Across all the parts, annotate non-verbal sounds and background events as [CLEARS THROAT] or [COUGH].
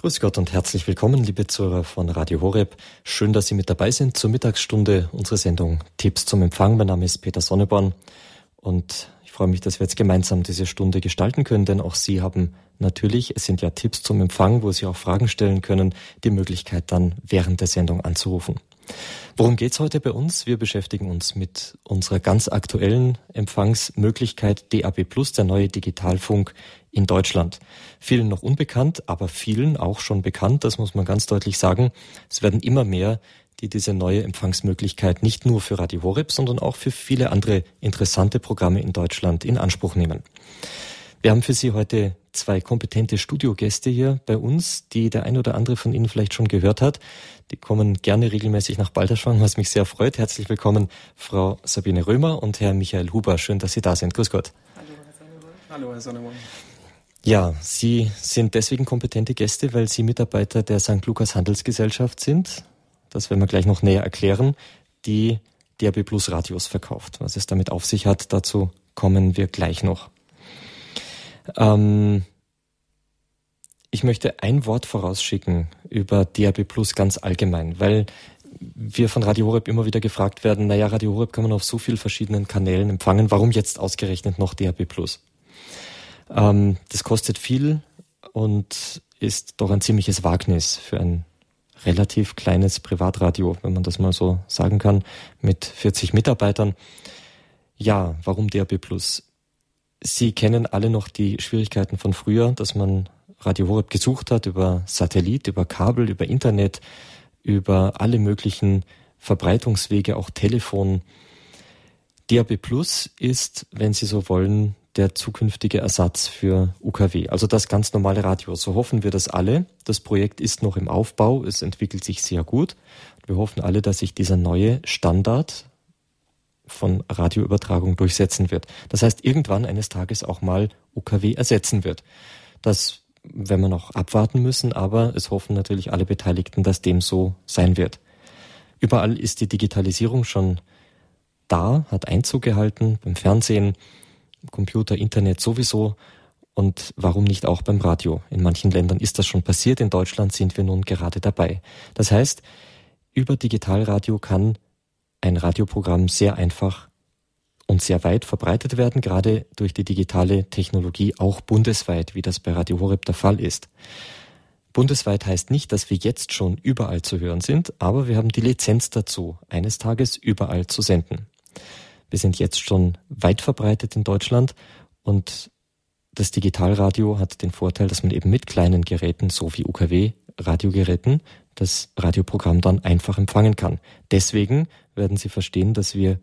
Grüß Gott und herzlich willkommen, liebe Zuhörer von Radio Horeb. Schön, dass Sie mit dabei sind zur Mittagsstunde unserer Sendung Tipps zum Empfang. Mein Name ist Peter Sonneborn und ich freue mich, dass wir jetzt gemeinsam diese Stunde gestalten können, denn auch Sie haben natürlich, es sind ja Tipps zum Empfang, wo Sie auch Fragen stellen können, die Möglichkeit dann während der Sendung anzurufen. Worum geht's heute bei uns? Wir beschäftigen uns mit unserer ganz aktuellen Empfangsmöglichkeit DAB Plus, der neue Digitalfunk in Deutschland. Vielen noch unbekannt, aber vielen auch schon bekannt, das muss man ganz deutlich sagen. Es werden immer mehr, die diese neue Empfangsmöglichkeit nicht nur für Radio Horeb, sondern auch für viele andere interessante Programme in Deutschland in Anspruch nehmen. Wir haben für Sie heute zwei kompetente Studiogäste hier bei uns, die der ein oder andere von Ihnen vielleicht schon gehört hat. Die kommen gerne regelmäßig nach Balderschwang, was mich sehr freut. Herzlich willkommen, Frau Sabine Römer und Herr Michael Huber. Schön, dass Sie da sind. Grüß Gott. Hallo, Herr Sonneborn. Hallo, Herr Sonneborn. Ja, Sie sind deswegen kompetente Gäste, weil Sie Mitarbeiter der St. Lukas Handelsgesellschaft sind. Das werden wir gleich noch näher erklären, die DRB Plus Radios verkauft. Was es damit auf sich hat, dazu kommen wir gleich noch. Ähm, ich möchte ein Wort vorausschicken über DRB Plus ganz allgemein, weil wir von Radio Horeb immer wieder gefragt werden, naja, Radio Horeb kann man auf so vielen verschiedenen Kanälen empfangen, warum jetzt ausgerechnet noch DRB Plus? Ähm, das kostet viel und ist doch ein ziemliches Wagnis für ein relativ kleines Privatradio, wenn man das mal so sagen kann, mit 40 Mitarbeitern. Ja, warum DRB Plus? Sie kennen alle noch die Schwierigkeiten von früher, dass man Radio Horeb gesucht hat über Satellit, über Kabel, über Internet, über alle möglichen Verbreitungswege, auch Telefon. DAB Plus ist, wenn Sie so wollen, der zukünftige Ersatz für UKW, also das ganz normale Radio. So hoffen wir das alle. Das Projekt ist noch im Aufbau, es entwickelt sich sehr gut. Wir hoffen alle, dass sich dieser neue Standard von Radioübertragung durchsetzen wird. Das heißt, irgendwann eines Tages auch mal UKW ersetzen wird. Das werden wir noch abwarten müssen, aber es hoffen natürlich alle Beteiligten, dass dem so sein wird. Überall ist die Digitalisierung schon da, hat Einzug gehalten, beim Fernsehen, Computer, Internet sowieso und warum nicht auch beim Radio? In manchen Ländern ist das schon passiert, in Deutschland sind wir nun gerade dabei. Das heißt, über Digitalradio kann ein Radioprogramm sehr einfach und sehr weit verbreitet werden, gerade durch die digitale Technologie auch bundesweit, wie das bei Radio Horeb der Fall ist. Bundesweit heißt nicht, dass wir jetzt schon überall zu hören sind, aber wir haben die Lizenz dazu, eines Tages überall zu senden. Wir sind jetzt schon weit verbreitet in Deutschland und das Digitalradio hat den Vorteil, dass man eben mit kleinen Geräten, so wie UKW-Radiogeräten, das Radioprogramm dann einfach empfangen kann. Deswegen werden Sie verstehen, dass wir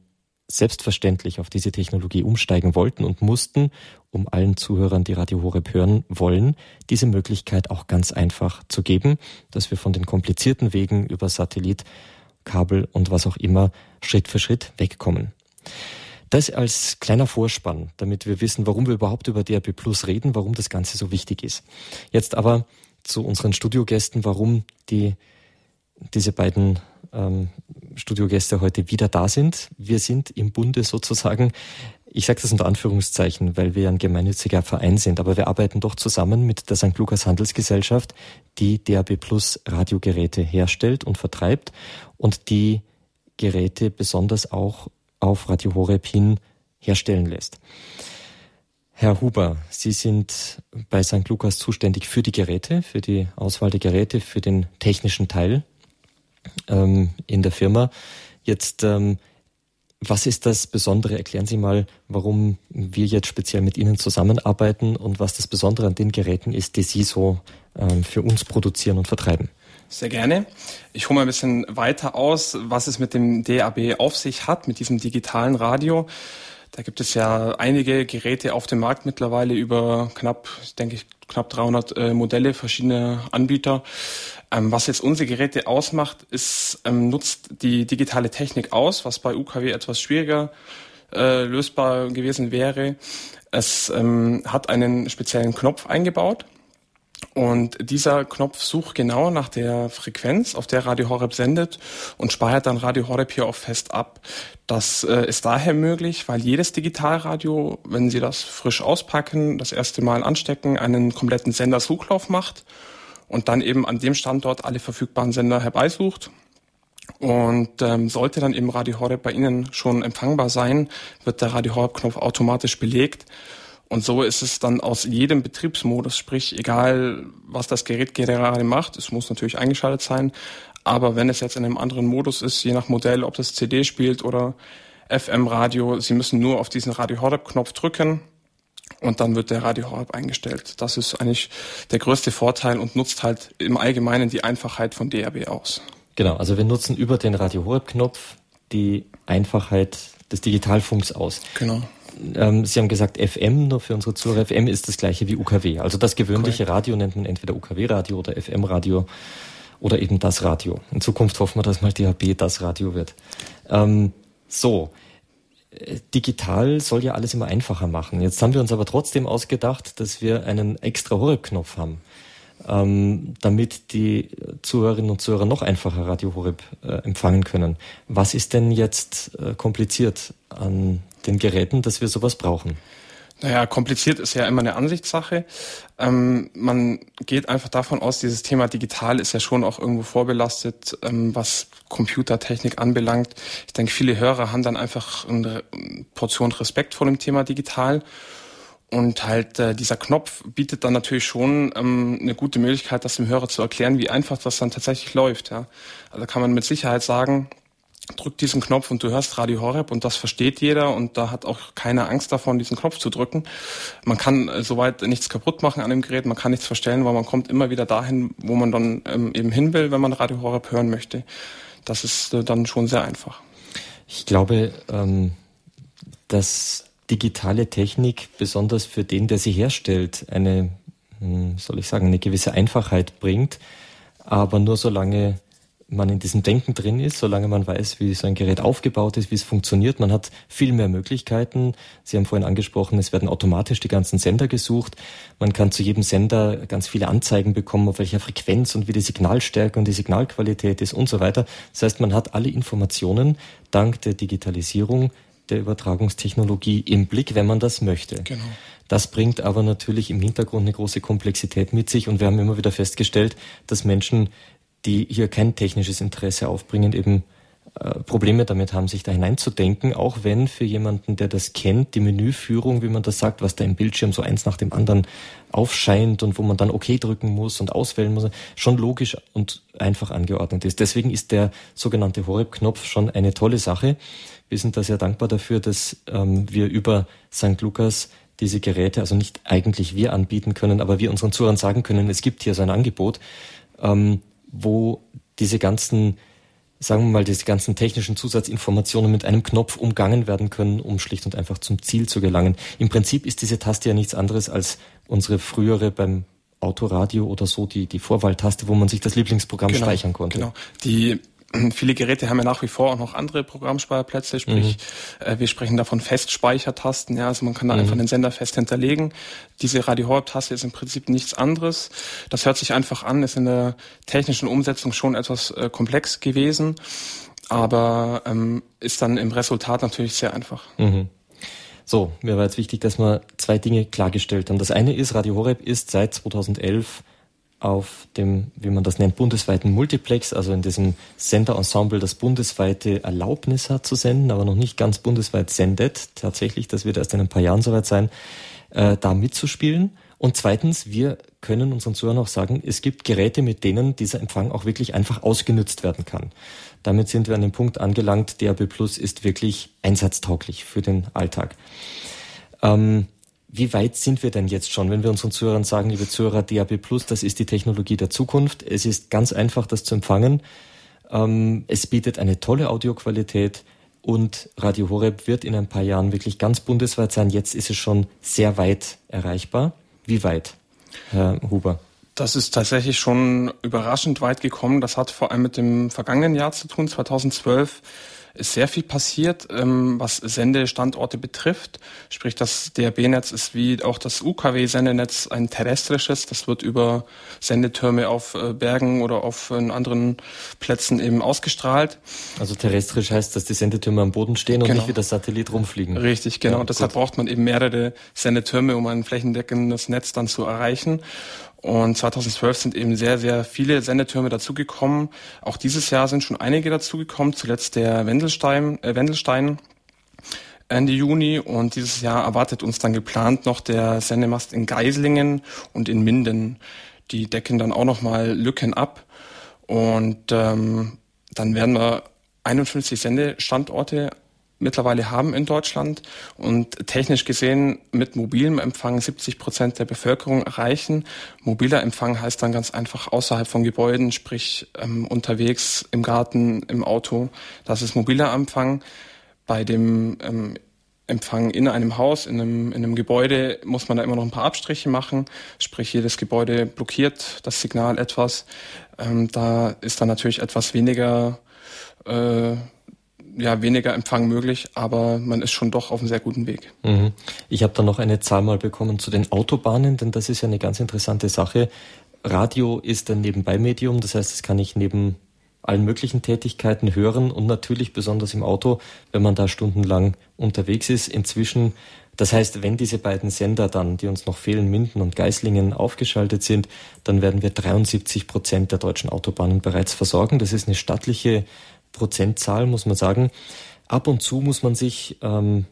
selbstverständlich auf diese Technologie umsteigen wollten und mussten, um allen Zuhörern, die Radio Horeb hören wollen, diese Möglichkeit auch ganz einfach zu geben, dass wir von den komplizierten Wegen über Satellit, Kabel und was auch immer Schritt für Schritt wegkommen. Das als kleiner Vorspann, damit wir wissen, warum wir überhaupt über DRB Plus reden, warum das Ganze so wichtig ist. Jetzt aber zu unseren Studiogästen, warum die, diese beiden ähm, Studiogäste heute wieder da sind. Wir sind im Bunde sozusagen, ich sage das unter Anführungszeichen, weil wir ein gemeinnütziger Verein sind, aber wir arbeiten doch zusammen mit der St. Lukas Handelsgesellschaft, die DAB Plus Radiogeräte herstellt und vertreibt und die Geräte besonders auch auf Radio Horeb hin herstellen lässt. Herr Huber, Sie sind bei St. Lukas zuständig für die Geräte, für die Auswahl der Geräte, für den technischen Teil ähm, in der Firma. Jetzt, ähm, was ist das Besondere? Erklären Sie mal, warum wir jetzt speziell mit Ihnen zusammenarbeiten und was das Besondere an den Geräten ist, die Sie so ähm, für uns produzieren und vertreiben. Sehr gerne. Ich hole mal ein bisschen weiter aus, was es mit dem DAB auf sich hat, mit diesem digitalen Radio. Da gibt es ja einige Geräte auf dem Markt mittlerweile über knapp, ich denke knapp 300 äh, Modelle verschiedene Anbieter. Ähm, was jetzt unsere Geräte ausmacht, ist, ähm, nutzt die digitale Technik aus, was bei UKW etwas schwieriger äh, lösbar gewesen wäre. Es ähm, hat einen speziellen Knopf eingebaut und dieser Knopf sucht genau nach der Frequenz, auf der Radio Horeb sendet und speichert dann Radio Horeb hier auch fest ab. Das äh, ist daher möglich, weil jedes Digitalradio, wenn Sie das frisch auspacken, das erste Mal anstecken, einen kompletten Sendersuchlauf macht und dann eben an dem Standort alle verfügbaren Sender herbeisucht. Und ähm, sollte dann eben Radio Horeb bei Ihnen schon empfangbar sein, wird der Radio Horeb-Knopf automatisch belegt. Und so ist es dann aus jedem Betriebsmodus, sprich egal was das Gerät gerade macht, es muss natürlich eingeschaltet sein, aber wenn es jetzt in einem anderen Modus ist, je nach Modell, ob das CD spielt oder FM-Radio, Sie müssen nur auf diesen Radio Horeb-Knopf drücken und dann wird der Radio Horeb eingestellt. Das ist eigentlich der größte Vorteil und nutzt halt im Allgemeinen die Einfachheit von DRB aus. Genau, also wir nutzen über den Radio Horeb-Knopf die Einfachheit des Digitalfunks aus. Genau. Ähm, Sie haben gesagt FM, nur für unsere Zuhörer. FM ist das gleiche wie UKW. Also das gewöhnliche Correct. Radio nennt man entweder UKW-Radio oder FM-Radio oder eben das Radio. In Zukunft hoffen wir, dass mal DHB das Radio wird. Ähm, so, digital soll ja alles immer einfacher machen. Jetzt haben wir uns aber trotzdem ausgedacht, dass wir einen extra Horeb-Knopf haben, ähm, damit die Zuhörerinnen und Zuhörer noch einfacher Radio Horeb äh, empfangen können. Was ist denn jetzt äh, kompliziert an den Geräten, dass wir sowas brauchen? Naja, kompliziert ist ja immer eine Ansichtssache. Ähm, man geht einfach davon aus, dieses Thema digital ist ja schon auch irgendwo vorbelastet, ähm, was Computertechnik anbelangt. Ich denke, viele Hörer haben dann einfach eine Portion Respekt vor dem Thema digital. Und halt äh, dieser Knopf bietet dann natürlich schon ähm, eine gute Möglichkeit, das dem Hörer zu erklären, wie einfach das dann tatsächlich läuft. Ja. Also kann man mit Sicherheit sagen, drück diesen Knopf und du hörst Radio Horeb und das versteht jeder und da hat auch keiner Angst davon, diesen Knopf zu drücken. Man kann äh, soweit nichts kaputt machen an dem Gerät, man kann nichts verstellen, weil man kommt immer wieder dahin, wo man dann ähm, eben hin will, wenn man Radio Horeb hören möchte. Das ist äh, dann schon sehr einfach. Ich glaube, ähm, dass digitale Technik besonders für den, der sie herstellt, eine, hm, soll ich sagen, eine gewisse Einfachheit bringt, aber nur solange man in diesem Denken drin ist, solange man weiß, wie so ein Gerät aufgebaut ist, wie es funktioniert. Man hat viel mehr Möglichkeiten. Sie haben vorhin angesprochen, es werden automatisch die ganzen Sender gesucht. Man kann zu jedem Sender ganz viele Anzeigen bekommen, auf welcher Frequenz und wie die Signalstärke und die Signalqualität ist und so weiter. Das heißt, man hat alle Informationen dank der Digitalisierung der Übertragungstechnologie im Blick, wenn man das möchte. Genau. Das bringt aber natürlich im Hintergrund eine große Komplexität mit sich und wir haben immer wieder festgestellt, dass Menschen die hier kein technisches Interesse aufbringen, eben äh, Probleme damit haben, sich da hineinzudenken, auch wenn für jemanden, der das kennt, die Menüführung, wie man das sagt, was da im Bildschirm so eins nach dem anderen aufscheint und wo man dann OK drücken muss und auswählen muss, schon logisch und einfach angeordnet ist. Deswegen ist der sogenannte Horeb-Knopf schon eine tolle Sache. Wir sind da sehr dankbar dafür, dass ähm, wir über St. Lukas diese Geräte, also nicht eigentlich wir anbieten können, aber wir unseren Zuhörern sagen können, es gibt hier so ein Angebot. Ähm, wo diese ganzen, sagen wir mal, diese ganzen technischen Zusatzinformationen mit einem Knopf umgangen werden können, um schlicht und einfach zum Ziel zu gelangen. Im Prinzip ist diese Taste ja nichts anderes als unsere frühere beim Autoradio oder so, die, die Vorwahltaste, wo man sich das Lieblingsprogramm genau, speichern konnte. Genau. Die Viele Geräte haben ja nach wie vor auch noch andere Programmspeicherplätze, sprich, mhm. äh, wir sprechen davon Festspeichertasten, ja, also man kann da mhm. einfach den Sender fest hinterlegen. Diese Radio Horeb-Taste ist im Prinzip nichts anderes. Das hört sich einfach an, ist in der technischen Umsetzung schon etwas äh, komplex gewesen, aber ähm, ist dann im Resultat natürlich sehr einfach. Mhm. So, mir war jetzt wichtig, dass wir zwei Dinge klargestellt haben. Das eine ist, Radio Horeb ist seit 2011 auf dem, wie man das nennt, bundesweiten Multiplex, also in diesem Senderensemble, das bundesweite Erlaubnis hat zu senden, aber noch nicht ganz bundesweit sendet. Tatsächlich, das wird erst in ein paar Jahren soweit sein, äh, da mitzuspielen. Und zweitens, wir können unseren Zuhörern auch sagen, es gibt Geräte, mit denen dieser Empfang auch wirklich einfach ausgenutzt werden kann. Damit sind wir an dem Punkt angelangt, DAB Plus ist wirklich einsatztauglich für den Alltag. Ähm, wie weit sind wir denn jetzt schon, wenn wir unseren Zuhörern sagen, liebe Zuhörer, DAB Plus, das ist die Technologie der Zukunft. Es ist ganz einfach, das zu empfangen. Ähm, es bietet eine tolle Audioqualität und Radio Horeb wird in ein paar Jahren wirklich ganz bundesweit sein. Jetzt ist es schon sehr weit erreichbar. Wie weit, Herr Huber? Das ist tatsächlich schon überraschend weit gekommen. Das hat vor allem mit dem vergangenen Jahr zu tun, 2012 ist sehr viel passiert, ähm, was Sendestandorte betrifft. Sprich, das DRB-Netz ist wie auch das UKW-Sendenetz ein terrestrisches. Das wird über Sendetürme auf äh, Bergen oder auf äh, anderen Plätzen eben ausgestrahlt. Also terrestrisch heißt, dass die Sendetürme am Boden stehen und genau. nicht wie das Satellit rumfliegen. Richtig, genau. Ja, Deshalb braucht man eben mehrere Sendetürme, um ein flächendeckendes Netz dann zu erreichen. Und 2012 sind eben sehr, sehr viele Sendetürme dazugekommen. Auch dieses Jahr sind schon einige dazugekommen, zuletzt der Wendelstein, äh, Wendelstein Ende Juni. Und dieses Jahr erwartet uns dann geplant noch der Sendemast in Geislingen und in Minden. Die decken dann auch nochmal Lücken ab. Und ähm, dann werden wir 51 Sendestandorte mittlerweile haben in Deutschland und technisch gesehen mit mobilem Empfang 70 Prozent der Bevölkerung erreichen. Mobiler Empfang heißt dann ganz einfach außerhalb von Gebäuden, sprich ähm, unterwegs, im Garten, im Auto. Das ist mobiler Empfang. Bei dem ähm, Empfang in einem Haus, in einem, in einem Gebäude muss man da immer noch ein paar Abstriche machen. Sprich, jedes Gebäude blockiert das Signal etwas. Ähm, da ist dann natürlich etwas weniger äh, ja, weniger Empfang möglich, aber man ist schon doch auf einem sehr guten Weg. Mhm. Ich habe da noch eine Zahl mal bekommen zu den Autobahnen, denn das ist ja eine ganz interessante Sache. Radio ist ein Nebenbei-Medium, das heißt, es kann ich neben allen möglichen Tätigkeiten hören und natürlich besonders im Auto, wenn man da stundenlang unterwegs ist. Inzwischen, das heißt, wenn diese beiden Sender dann, die uns noch fehlen, Minden und Geislingen, aufgeschaltet sind, dann werden wir 73 Prozent der deutschen Autobahnen bereits versorgen. Das ist eine stattliche Prozentzahl, muss man sagen. Ab und zu muss man sich ähm,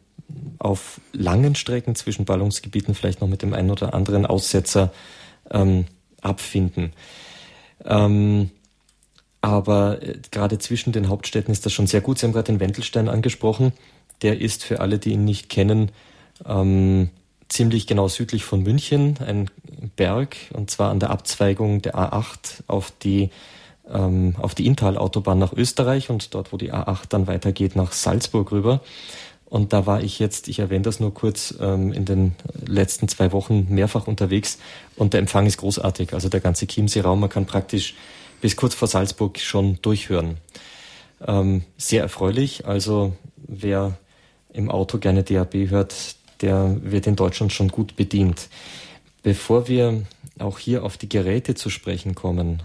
auf langen Strecken zwischen Ballungsgebieten vielleicht noch mit dem einen oder anderen Aussetzer ähm, abfinden. Ähm, aber äh, gerade zwischen den Hauptstädten ist das schon sehr gut. Sie haben gerade den Wendelstein angesprochen. Der ist für alle, die ihn nicht kennen, ähm, ziemlich genau südlich von München, ein Berg, und zwar an der Abzweigung der A8 auf die ähm, auf die Inntal-Autobahn nach Österreich und dort, wo die A8 dann weitergeht, nach Salzburg rüber. Und da war ich jetzt, ich erwähne das nur kurz, ähm, in den letzten zwei Wochen mehrfach unterwegs und der Empfang ist großartig. Also der ganze Chiemsee-Raum, man kann praktisch bis kurz vor Salzburg schon durchhören. Ähm, sehr erfreulich. Also wer im Auto gerne DAB hört, der wird in Deutschland schon gut bedient. Bevor wir auch hier auf die Geräte zu sprechen kommen,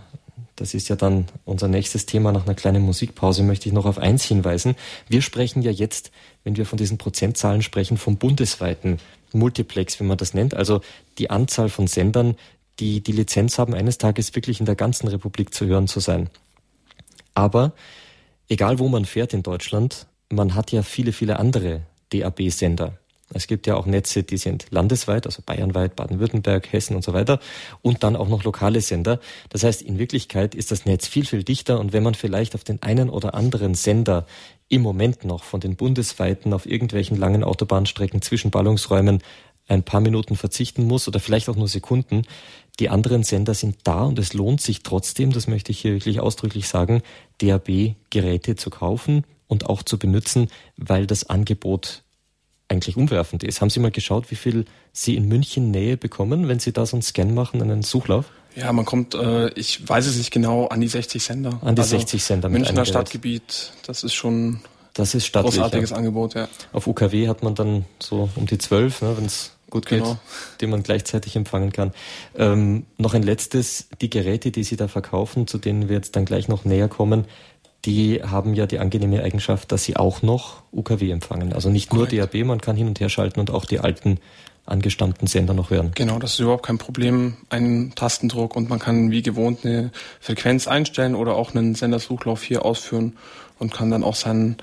das ist ja dann unser nächstes Thema nach einer kleinen Musikpause, möchte ich noch auf eins hinweisen. Wir sprechen ja jetzt, wenn wir von diesen Prozentzahlen sprechen, vom bundesweiten Multiplex, wie man das nennt, also die Anzahl von Sendern, die die Lizenz haben, eines Tages wirklich in der ganzen Republik zu hören zu sein. Aber egal wo man fährt in Deutschland, man hat ja viele, viele andere DAB-Sender. Es gibt ja auch Netze, die sind landesweit, also bayernweit, Baden-Württemberg, Hessen und so weiter. Und dann auch noch lokale Sender. Das heißt, in Wirklichkeit ist das Netz viel, viel dichter. Und wenn man vielleicht auf den einen oder anderen Sender im Moment noch von den bundesweiten auf irgendwelchen langen Autobahnstrecken zwischen Ballungsräumen ein paar Minuten verzichten muss oder vielleicht auch nur Sekunden, die anderen Sender sind da und es lohnt sich trotzdem, das möchte ich hier wirklich ausdrücklich sagen, DAB-Geräte zu kaufen und auch zu benutzen, weil das Angebot eigentlich umwerfend ist. Haben Sie mal geschaut, wie viel Sie in München Nähe bekommen, wenn Sie da so einen Scan machen, einen Suchlauf? Ja, man kommt, äh, ich weiß es nicht genau, an die 60 Sender. An die also 60 Sender. Mit Münchner Stadtgebiet, das ist schon das ist stattlich, großartiges ja. Angebot, ja. Auf UKW hat man dann so um die 12, ne, wenn es gut geht, genau. die man gleichzeitig empfangen kann. Ähm, noch ein letztes, die Geräte, die Sie da verkaufen, zu denen wir jetzt dann gleich noch näher kommen, die haben ja die angenehme Eigenschaft, dass sie auch noch UKW empfangen. Also nicht Correct. nur DAB, man kann hin und her schalten und auch die alten angestammten Sender noch hören. Genau, das ist überhaupt kein Problem. Ein Tastendruck und man kann wie gewohnt eine Frequenz einstellen oder auch einen Sendersuchlauf hier ausführen und kann dann auch seinen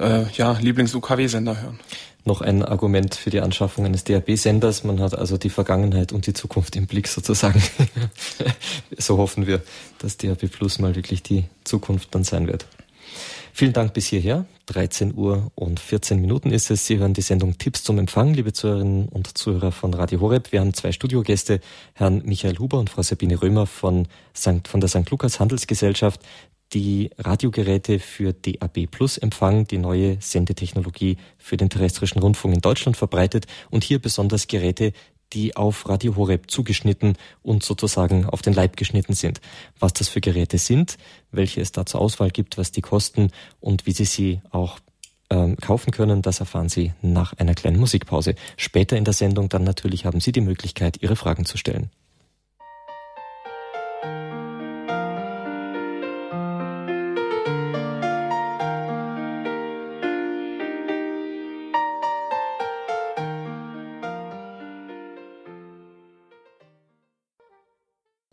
äh, ja, Lieblings-UKW-Sender hören noch ein Argument für die Anschaffung eines DAB-Senders. Man hat also die Vergangenheit und die Zukunft im Blick sozusagen. [LAUGHS] so hoffen wir, dass DAB Plus mal wirklich die Zukunft dann sein wird. Vielen Dank bis hierher. 13 Uhr und 14 Minuten ist es. Sie hören die Sendung Tipps zum Empfang, liebe Zuhörerinnen und Zuhörer von Radio Horeb. Wir haben zwei Studiogäste, Herrn Michael Huber und Frau Sabine Römer von, St., von der St. Lukas Handelsgesellschaft, die Radiogeräte für DAB Plus Empfang, die neue Sendetechnologie für den terrestrischen Rundfunk in Deutschland verbreitet und hier besonders Geräte, die auf Radio Horeb zugeschnitten und sozusagen auf den Leib geschnitten sind. Was das für Geräte sind, welche es da zur Auswahl gibt, was die kosten und wie Sie sie auch ähm, kaufen können, das erfahren Sie nach einer kleinen Musikpause. Später in der Sendung dann natürlich haben Sie die Möglichkeit, Ihre Fragen zu stellen.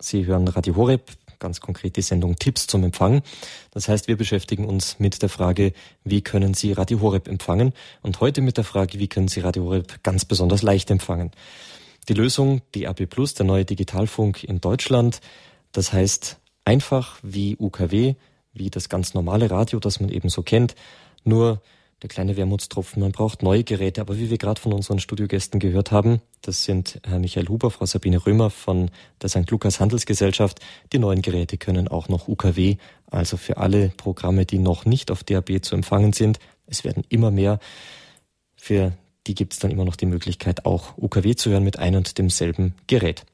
Sie hören Radio Horeb, ganz konkret die Sendung Tipps zum Empfang. Das heißt, wir beschäftigen uns mit der Frage, wie können Sie Radio Horeb empfangen? Und heute mit der Frage, wie können Sie Radio Horeb ganz besonders leicht empfangen? Die Lösung DAB Plus, der neue Digitalfunk in Deutschland. Das heißt, einfach wie UKW, wie das ganz normale Radio, das man eben so kennt. Nur der kleine Wermutstropfen, man braucht neue Geräte. Aber wie wir gerade von unseren Studiogästen gehört haben, das sind Herr Michael Huber, Frau Sabine Römer von der St. Lukas Handelsgesellschaft. Die neuen Geräte können auch noch UKW, also für alle Programme, die noch nicht auf DAB zu empfangen sind. Es werden immer mehr. Für die gibt es dann immer noch die Möglichkeit, auch UKW zu hören mit ein und demselben Gerät.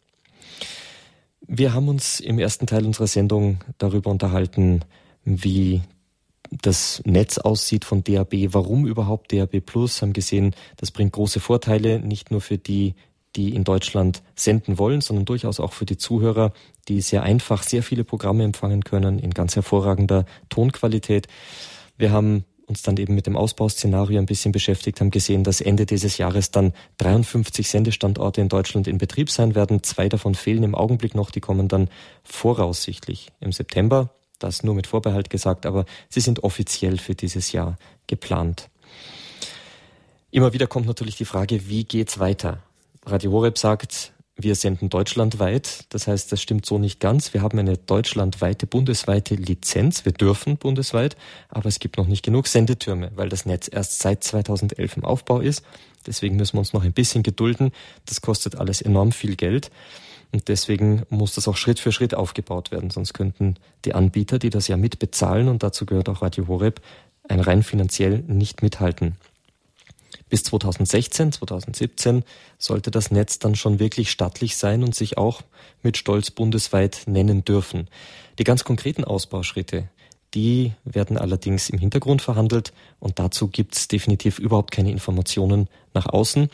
Wir haben uns im ersten Teil unserer Sendung darüber unterhalten, wie das Netz aussieht von DAB, warum überhaupt DAB Plus, haben gesehen, das bringt große Vorteile, nicht nur für die, die in Deutschland senden wollen, sondern durchaus auch für die Zuhörer, die sehr einfach sehr viele Programme empfangen können in ganz hervorragender Tonqualität. Wir haben uns dann eben mit dem Ausbauszenario ein bisschen beschäftigt, haben gesehen, dass Ende dieses Jahres dann 53 Sendestandorte in Deutschland in Betrieb sein werden. Zwei davon fehlen im Augenblick noch, die kommen dann voraussichtlich im September das nur mit Vorbehalt gesagt, aber sie sind offiziell für dieses Jahr geplant. Immer wieder kommt natürlich die Frage, wie geht's weiter? Radio Horeb sagt, wir senden deutschlandweit. Das heißt, das stimmt so nicht ganz. Wir haben eine deutschlandweite, bundesweite Lizenz. Wir dürfen bundesweit, aber es gibt noch nicht genug Sendetürme, weil das Netz erst seit 2011 im Aufbau ist. Deswegen müssen wir uns noch ein bisschen gedulden. Das kostet alles enorm viel Geld. Und deswegen muss das auch Schritt für Schritt aufgebaut werden. Sonst könnten die Anbieter, die das ja mitbezahlen, und dazu gehört auch Radio Horeb, ein rein finanziell nicht mithalten. Bis 2016, 2017 sollte das Netz dann schon wirklich stattlich sein und sich auch mit Stolz bundesweit nennen dürfen. Die ganz konkreten Ausbauschritte, die werden allerdings im Hintergrund verhandelt und dazu gibt es definitiv überhaupt keine Informationen nach außen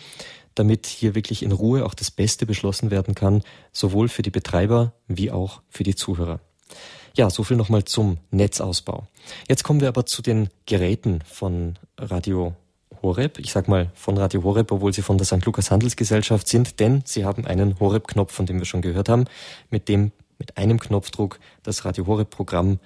damit hier wirklich in Ruhe auch das Beste beschlossen werden kann, sowohl für die Betreiber wie auch für die Zuhörer. Ja, so viel nochmal zum Netzausbau. Jetzt kommen wir aber zu den Geräten von Radio Horeb. Ich sag mal von Radio Horeb, obwohl sie von der St. Lukas Handelsgesellschaft sind, denn sie haben einen Horeb-Knopf, von dem wir schon gehört haben, mit dem mit einem Knopfdruck das Radio Horeb-Programm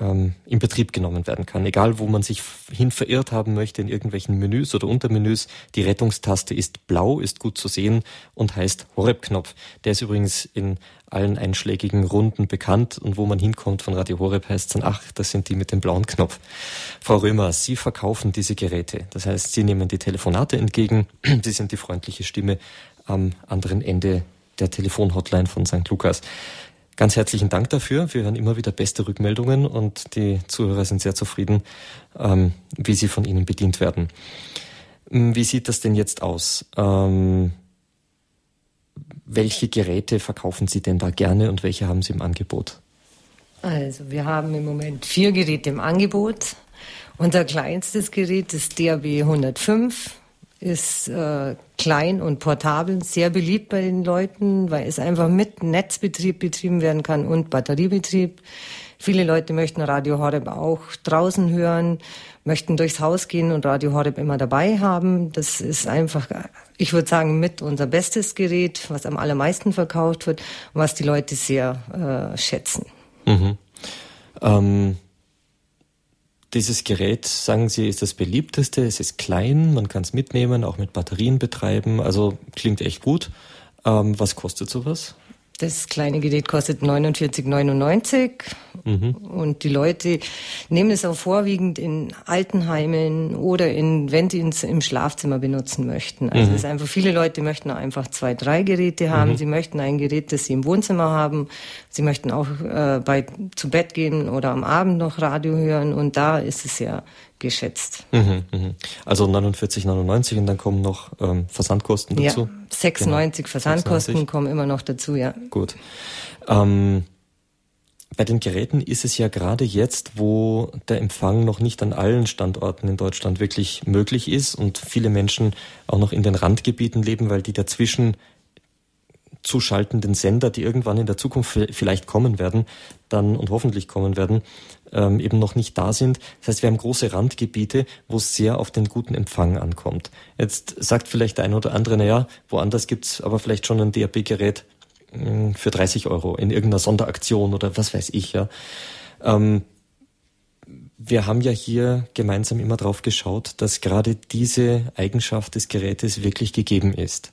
ähm, in Betrieb genommen werden kann. Egal, wo man sich hin verirrt haben möchte in irgendwelchen Menüs oder Untermenüs, die Rettungstaste ist blau, ist gut zu sehen und heißt Horeb-Knopf. Der ist übrigens in allen einschlägigen Runden bekannt und wo man hinkommt von Radio Horeb heißt es dann, ach, das sind die mit dem blauen Knopf. Frau Römer, Sie verkaufen diese Geräte. Das heißt, Sie nehmen die Telefonate entgegen, [CLEARS THROAT] Sie sind die freundliche Stimme am anderen Ende der Telefonhotline von St. Lukas. Ganz herzlichen Dank dafür. Wir hören immer wieder beste Rückmeldungen und die Zuhörer sind sehr zufrieden, ähm, wie sie von Ihnen bedient werden. Hm, wie sieht das denn jetzt aus? Ähm, welche Geräte verkaufen Sie denn da gerne und welche haben Sie im Angebot? Also wir haben im Moment vier Geräte im Angebot. Unser kleinstes Gerät ist DAB 105 ist äh, klein und portabel, sehr beliebt bei den Leuten, weil es einfach mit Netzbetrieb betrieben werden kann und Batteriebetrieb. Viele Leute möchten Radio Horeb auch draußen hören, möchten durchs Haus gehen und Radio Horeb immer dabei haben. Das ist einfach, ich würde sagen, mit unser bestes Gerät, was am allermeisten verkauft wird was die Leute sehr äh, schätzen. Mhm. Ähm dieses Gerät, sagen Sie, ist das beliebteste. Es ist klein, man kann es mitnehmen, auch mit Batterien betreiben. Also klingt echt gut. Ähm, was kostet sowas? Das kleine Gerät kostet 49,99 mhm. und die Leute nehmen es auch vorwiegend in Altenheimen oder in, wenn sie es im Schlafzimmer benutzen möchten. Also mhm. es ist einfach, viele Leute möchten einfach zwei, drei Geräte haben. Mhm. Sie möchten ein Gerät, das sie im Wohnzimmer haben. Sie möchten auch äh, bei, zu Bett gehen oder am Abend noch Radio hören und da ist es ja geschätzt. Mhm, mhm. Also 49,99 und dann kommen noch ähm, Versandkosten dazu? Ja, 96 genau. Versandkosten 96. kommen immer noch dazu, ja. Gut. Ähm, bei den Geräten ist es ja gerade jetzt, wo der Empfang noch nicht an allen Standorten in Deutschland wirklich möglich ist und viele Menschen auch noch in den Randgebieten leben, weil die dazwischen zuschaltenden Sender, die irgendwann in der Zukunft vielleicht kommen werden, dann und hoffentlich kommen werden, ähm, eben noch nicht da sind. Das heißt, wir haben große Randgebiete, wo es sehr auf den guten Empfang ankommt. Jetzt sagt vielleicht der eine oder andere, naja, woanders gibt's aber vielleicht schon ein DAB-Gerät, hm, für 30 Euro in irgendeiner Sonderaktion oder was weiß ich, ja. Ähm, wir haben ja hier gemeinsam immer drauf geschaut, dass gerade diese Eigenschaft des Gerätes wirklich gegeben ist.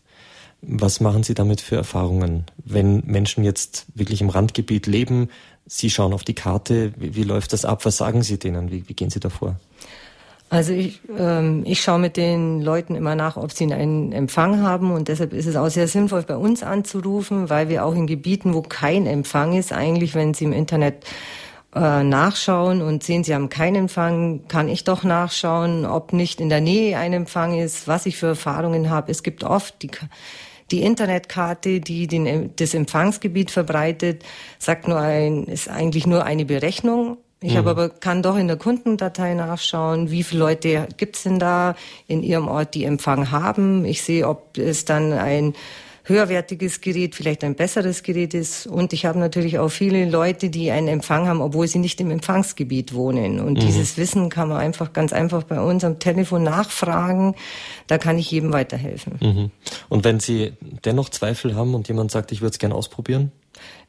Was machen Sie damit für Erfahrungen? Wenn Menschen jetzt wirklich im Randgebiet leben, Sie schauen auf die Karte, wie, wie läuft das ab? Was sagen Sie denen? Wie, wie gehen Sie davor? Also ich, ähm, ich schaue mit den Leuten immer nach, ob sie einen Empfang haben und deshalb ist es auch sehr sinnvoll, bei uns anzurufen, weil wir auch in Gebieten, wo kein Empfang ist, eigentlich, wenn sie im Internet äh, nachschauen und sehen, sie haben keinen Empfang, kann ich doch nachschauen, ob nicht in der Nähe ein Empfang ist, was ich für Erfahrungen habe. Es gibt oft die die Internetkarte, die den, das Empfangsgebiet verbreitet, sagt nur ein, ist eigentlich nur eine Berechnung. Ich mhm. habe aber kann doch in der Kundendatei nachschauen, wie viele Leute gibt's denn da in Ihrem Ort, die Empfang haben. Ich sehe, ob es dann ein höherwertiges Gerät vielleicht ein besseres Gerät ist. Und ich habe natürlich auch viele Leute, die einen Empfang haben, obwohl sie nicht im Empfangsgebiet wohnen. Und mhm. dieses Wissen kann man einfach ganz einfach bei uns am Telefon nachfragen. Da kann ich jedem weiterhelfen. Mhm. Und wenn Sie dennoch Zweifel haben und jemand sagt, ich würde es gerne ausprobieren?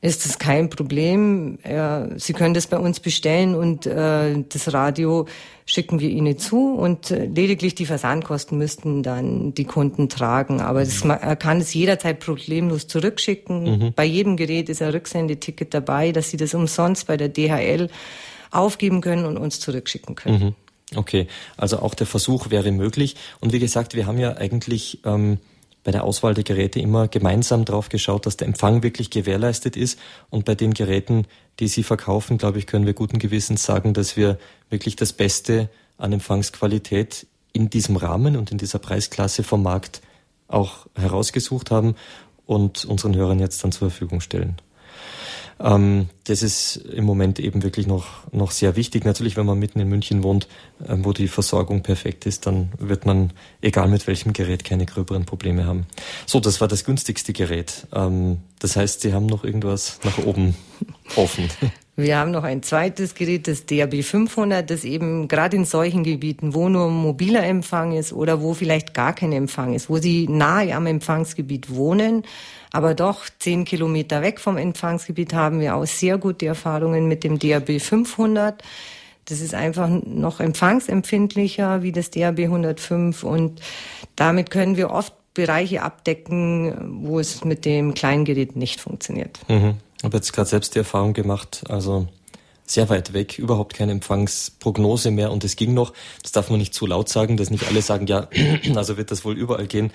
Ist es kein Problem. Äh, Sie können das bei uns bestellen und äh, das Radio schicken wir Ihnen zu und äh, lediglich die Versandkosten müssten dann die Kunden tragen. Aber das, er kann es jederzeit problemlos zurückschicken. Mhm. Bei jedem Gerät ist ein Rücksendeticket dabei, dass Sie das umsonst bei der DHL aufgeben können und uns zurückschicken können. Mhm. Okay, also auch der Versuch wäre möglich. Und wie gesagt, wir haben ja eigentlich ähm, bei der Auswahl der Geräte immer gemeinsam drauf geschaut, dass der Empfang wirklich gewährleistet ist. Und bei den Geräten, die Sie verkaufen, glaube ich, können wir guten Gewissens sagen, dass wir wirklich das Beste an Empfangsqualität in diesem Rahmen und in dieser Preisklasse vom Markt auch herausgesucht haben und unseren Hörern jetzt dann zur Verfügung stellen. Ähm, das ist im Moment eben wirklich noch, noch sehr wichtig. Natürlich, wenn man mitten in München wohnt, äh, wo die Versorgung perfekt ist, dann wird man, egal mit welchem Gerät, keine gröberen Probleme haben. So, das war das günstigste Gerät. Ähm, das heißt, Sie haben noch irgendwas nach oben offen. [LAUGHS] Wir haben noch ein zweites Gerät, das DAB 500, das eben gerade in solchen Gebieten, wo nur mobiler Empfang ist oder wo vielleicht gar kein Empfang ist, wo Sie nahe am Empfangsgebiet wohnen, aber doch zehn Kilometer weg vom Empfangsgebiet haben wir auch sehr gute Erfahrungen mit dem DAB 500. Das ist einfach noch empfangsempfindlicher wie das DAB 105 und damit können wir oft Bereiche abdecken, wo es mit dem kleinen Gerät nicht funktioniert. Mhm. Ich habe jetzt gerade selbst die Erfahrung gemacht, also sehr weit weg, überhaupt keine Empfangsprognose mehr und es ging noch. Das darf man nicht zu laut sagen, dass nicht alle sagen, ja, [CLEARS THROAT] also wird das wohl überall gehen.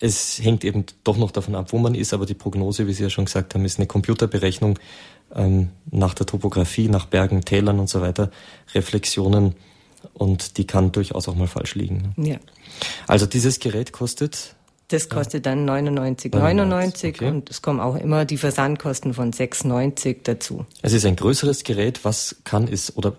Es hängt eben doch noch davon ab, wo man ist, aber die Prognose, wie Sie ja schon gesagt haben, ist eine Computerberechnung ähm, nach der Topografie, nach Bergen, Tälern und so weiter, Reflexionen und die kann durchaus auch mal falsch liegen. Ja. Also dieses Gerät kostet das kostet dann 99,99 99, okay. und es kommen auch immer die Versandkosten von 6,90 dazu. Es ist ein größeres Gerät. Was kann es oder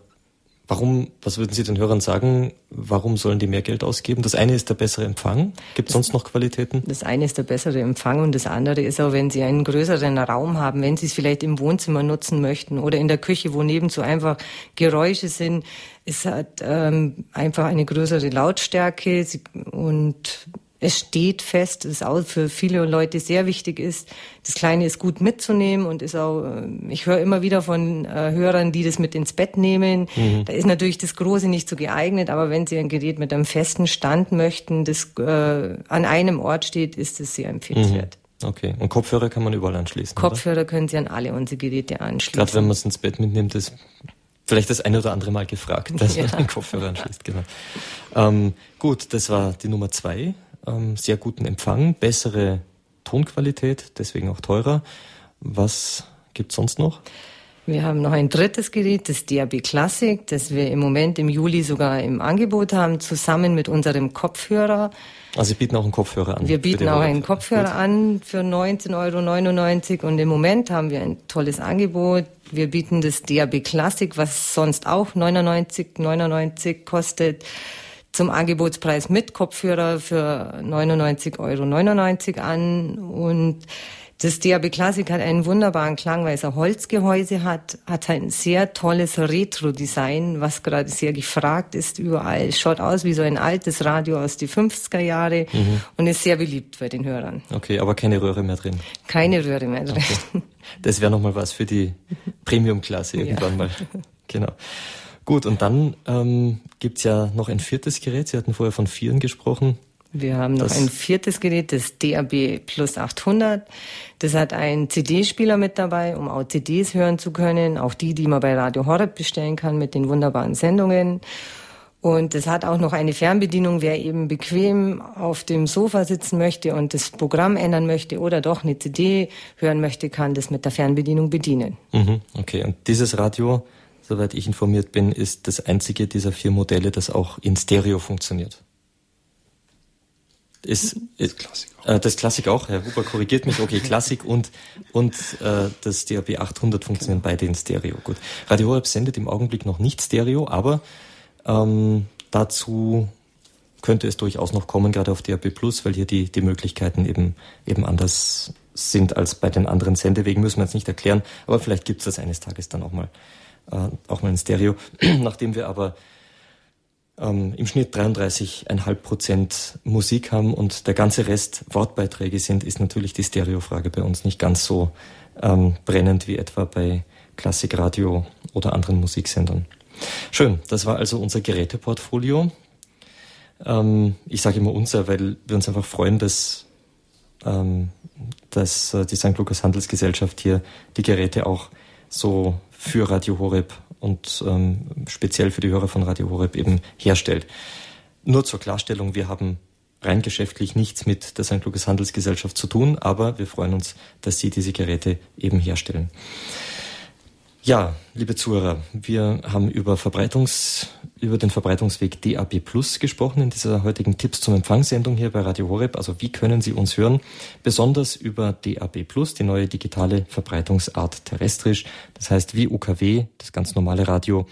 warum, was würden Sie den Hörern sagen, warum sollen die mehr Geld ausgeben? Das eine ist der bessere Empfang. Gibt es sonst noch Qualitäten? Das eine ist der bessere Empfang und das andere ist auch, wenn Sie einen größeren Raum haben, wenn Sie es vielleicht im Wohnzimmer nutzen möchten oder in der Küche, wo nebenzu einfach Geräusche sind. Es hat ähm, einfach eine größere Lautstärke und es steht fest, das auch für viele Leute sehr wichtig ist. Das Kleine ist gut mitzunehmen und ist auch, äh, ich höre immer wieder von äh, Hörern, die das mit ins Bett nehmen. Mhm. Da ist natürlich das Große nicht so geeignet, aber wenn Sie ein Gerät mit einem festen Stand möchten, das äh, an einem Ort steht, ist es sehr empfehlenswert. Mhm. Okay. Und Kopfhörer kann man überall anschließen. Kopfhörer oder? können Sie an alle unsere Geräte anschließen. Gerade wenn man es ins Bett mitnimmt, ist vielleicht das eine oder andere Mal gefragt, dass [LAUGHS] ja. man den Kopfhörer anschließt. Genau. Ähm, gut, das war die Nummer zwei ähm, sehr guten Empfang, bessere Tonqualität, deswegen auch teurer. Was gibt's sonst noch? Wir haben noch ein drittes Gerät, das DAB Classic, das wir im Moment im Juli sogar im Angebot haben, zusammen mit unserem Kopfhörer. Also Sie bieten auch einen Kopfhörer an? Wir bieten auch einen Kopfhörer Gut. an für 19,99 Euro und im Moment haben wir ein tolles Angebot. Wir bieten das DAB Classic, was sonst auch 99,99 ,99 kostet zum Angebotspreis mit Kopfhörer für 99,99 Euro an und Das DAB Classic hat einen wunderbaren Klang, weil es ein Holzgehäuse hat, hat ein sehr tolles Retro-Design, was gerade sehr gefragt ist überall. Es schaut aus wie so ein altes Radio aus die 50er Jahre mhm. und ist sehr beliebt bei den Hörern. Okay, aber keine Röhre mehr drin. Keine Röhre mehr drin. Okay. Das wäre nochmal was für die [LAUGHS] Premium-Klasse irgendwann ja. mal. Genau. Gut, und dann ähm, gibt ja noch ein viertes Gerät. Sie hatten vorher von Vieren gesprochen. Wir haben noch das ein viertes Gerät, das DAB Plus 800. Das hat einen CD-Spieler mit dabei, um auch CDs hören zu können, auch die, die man bei Radio Horeb bestellen kann mit den wunderbaren Sendungen. Und es hat auch noch eine Fernbedienung, wer eben bequem auf dem Sofa sitzen möchte und das Programm ändern möchte oder doch eine CD hören möchte, kann das mit der Fernbedienung bedienen. Mhm, okay, und dieses Radio, soweit ich informiert bin, ist das einzige dieser vier Modelle, das auch in Stereo funktioniert. Ist, ist Klassik auch. Äh, das Klassik auch, Herr Huber korrigiert mich. Okay, Klassik und, und äh, das DAB 800 funktionieren beide in Stereo. Gut. Radio Horeb sendet im Augenblick noch nicht Stereo, aber ähm, dazu könnte es durchaus noch kommen, gerade auf DAB Plus, weil hier die, die Möglichkeiten eben, eben anders sind als bei den anderen Sendewegen, müssen wir jetzt nicht erklären, aber vielleicht gibt es das eines Tages dann auch mal, äh, auch mal in Stereo. [CLEARS THROAT] Nachdem wir aber ähm, im Schnitt 33,5 Prozent Musik haben und der ganze Rest Wortbeiträge sind, ist natürlich die Stereofrage bei uns nicht ganz so ähm, brennend wie etwa bei Klassikradio oder anderen Musiksendern. Schön, das war also unser Geräteportfolio. Ähm, ich sage immer unser, weil wir uns einfach freuen, dass, ähm, dass äh, die St. Lukas Handelsgesellschaft hier die Geräte auch so für Radio Horeb und ähm, speziell für die Hörer von Radio Horeb eben herstellt. Nur zur Klarstellung, wir haben rein geschäftlich nichts mit der St. Lukas Handelsgesellschaft zu tun, aber wir freuen uns, dass Sie diese Geräte eben herstellen. Ja, liebe Zuhörer, wir haben über Verbreitungs, über den Verbreitungsweg DAB Plus gesprochen in dieser heutigen Tipps zum Empfangssendung hier bei Radio Horeb. Also wie können Sie uns hören? Besonders über DAB Plus, die neue digitale Verbreitungsart terrestrisch. Das heißt, wie UKW, das ganz normale Radio,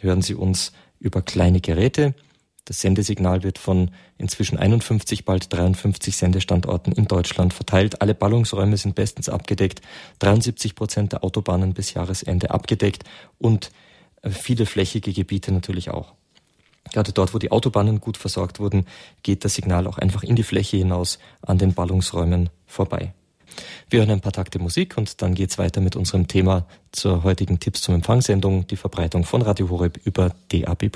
hören Sie uns über kleine Geräte das Sendesignal wird von inzwischen 51, bald 53 Sendestandorten in Deutschland verteilt. Alle Ballungsräume sind bestens abgedeckt. 73 Prozent der Autobahnen bis Jahresende abgedeckt und äh, viele flächige Gebiete natürlich auch. Gerade dort, wo die Autobahnen gut versorgt wurden, geht das Signal auch einfach in die Fläche hinaus an den Ballungsräumen vorbei. Wir hören ein paar Takte Musik und dann geht's weiter mit unserem Thema zur heutigen Tipps zum Empfangssendung, die Verbreitung von Radio Horeb über DAB+.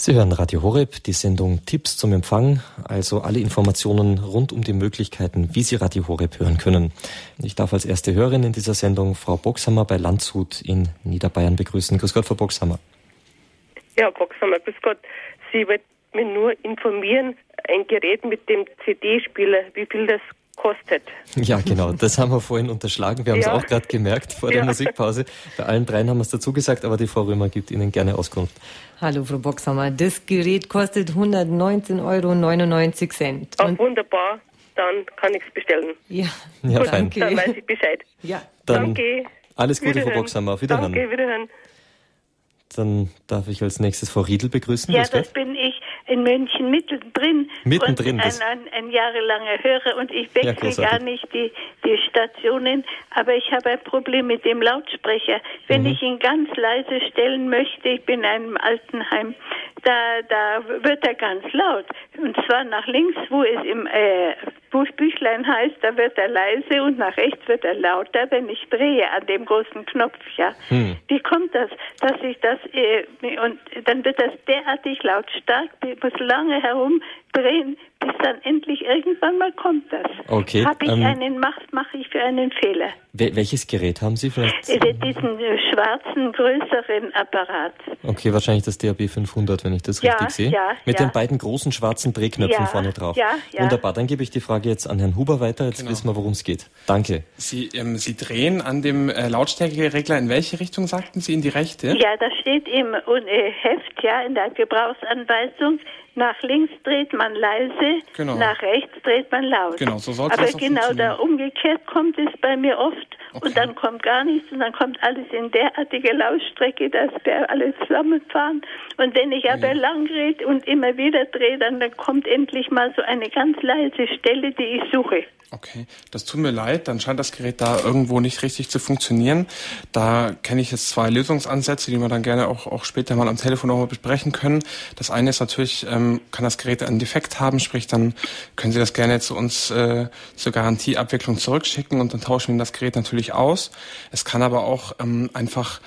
Sie hören Radio Horeb, die Sendung Tipps zum Empfang, also alle Informationen rund um die Möglichkeiten, wie Sie Radio Horeb hören können. Ich darf als erste Hörerin in dieser Sendung Frau Boxhammer bei Landshut in Niederbayern begrüßen. Grüß Gott, Frau Boxhammer. Ja, Boxhammer, grüß Gott. Sie wird mich nur informieren, ein Gerät mit dem CD-Spieler, wie viel das kostet. Ja, genau. Das haben wir vorhin unterschlagen. Wir haben ja. es auch gerade gemerkt vor der ja. Musikpause. Bei allen dreien haben wir es dazu gesagt, aber die Frau Römer gibt Ihnen gerne Auskunft. Hallo, Frau Boxhammer. Das Gerät kostet 119,99 Euro. Ach, wunderbar. Dann kann ich es bestellen. Ja, ja Gut, danke. Dann weiß ich Bescheid. Ja. Dann danke. Alles Gute, Frau Boxhammer. Auf Wiederhören. Danke, Wiederhören. Dann darf ich als nächstes Frau Riedel begrüßen. Ja, das bin ich in München mittendrin. Mittendrin. Und ein, ein, ein jahrelanger Hörer und ich wechsle ja, gar nicht die, die Stationen, aber ich habe ein Problem mit dem Lautsprecher. Wenn mhm. ich ihn ganz leise stellen möchte, ich bin in einem Altenheim, da, da wird er ganz laut. Und zwar nach links, wo es im äh, Büchlein heißt, da wird er leise und nach rechts wird er lauter, wenn ich drehe an dem großen Knopf, ja. Hm. Wie kommt das, dass ich das, äh, und dann wird das derartig lautstark, ich muss lange herumdrehen, bis dann endlich irgendwann mal kommt das. Okay. Habe ich ähm, einen, mache mach ich für einen Fehler. Welches Gerät haben Sie vielleicht? Äh, diesen äh, schwarzen, größeren Apparat. Okay, wahrscheinlich das DAB 500, wenn ich das ja, richtig sehe. Ja, Mit ja. den beiden großen schwarzen Drehknöpfen ja, vorne drauf. Ja, ja. Wunderbar, dann gebe ich die Frage jetzt an Herrn Huber weiter. Jetzt genau. wissen wir, worum es geht. Danke. Sie, ähm, Sie drehen an dem äh, Lautstärkeregler in welche Richtung, sagten Sie? In die rechte? Ja, das steht im äh, Heft, ja, in der Gebrauchsanweisung nach links dreht man leise, genau. nach rechts dreht man laut. Genau, so sollte Aber genau da umgekehrt kommt es bei mir oft okay. und dann kommt gar nichts und dann kommt alles in derartige Lautstrecke, dass wir alle zusammenfahren. Und wenn ich aber ja. lang rede und immer wieder drehe, dann, dann kommt endlich mal so eine ganz leise Stelle, die ich suche. Okay, das tut mir leid, dann scheint das Gerät da irgendwo nicht richtig zu funktionieren. Da kenne ich jetzt zwei Lösungsansätze, die wir dann gerne auch, auch später mal am Telefon nochmal besprechen können. Das eine ist natürlich, ähm, kann das Gerät einen Defekt haben, sprich dann können Sie das gerne zu uns äh, zur Garantieabwicklung zurückschicken und dann tauschen wir das Gerät natürlich aus. Es kann aber auch ähm, einfach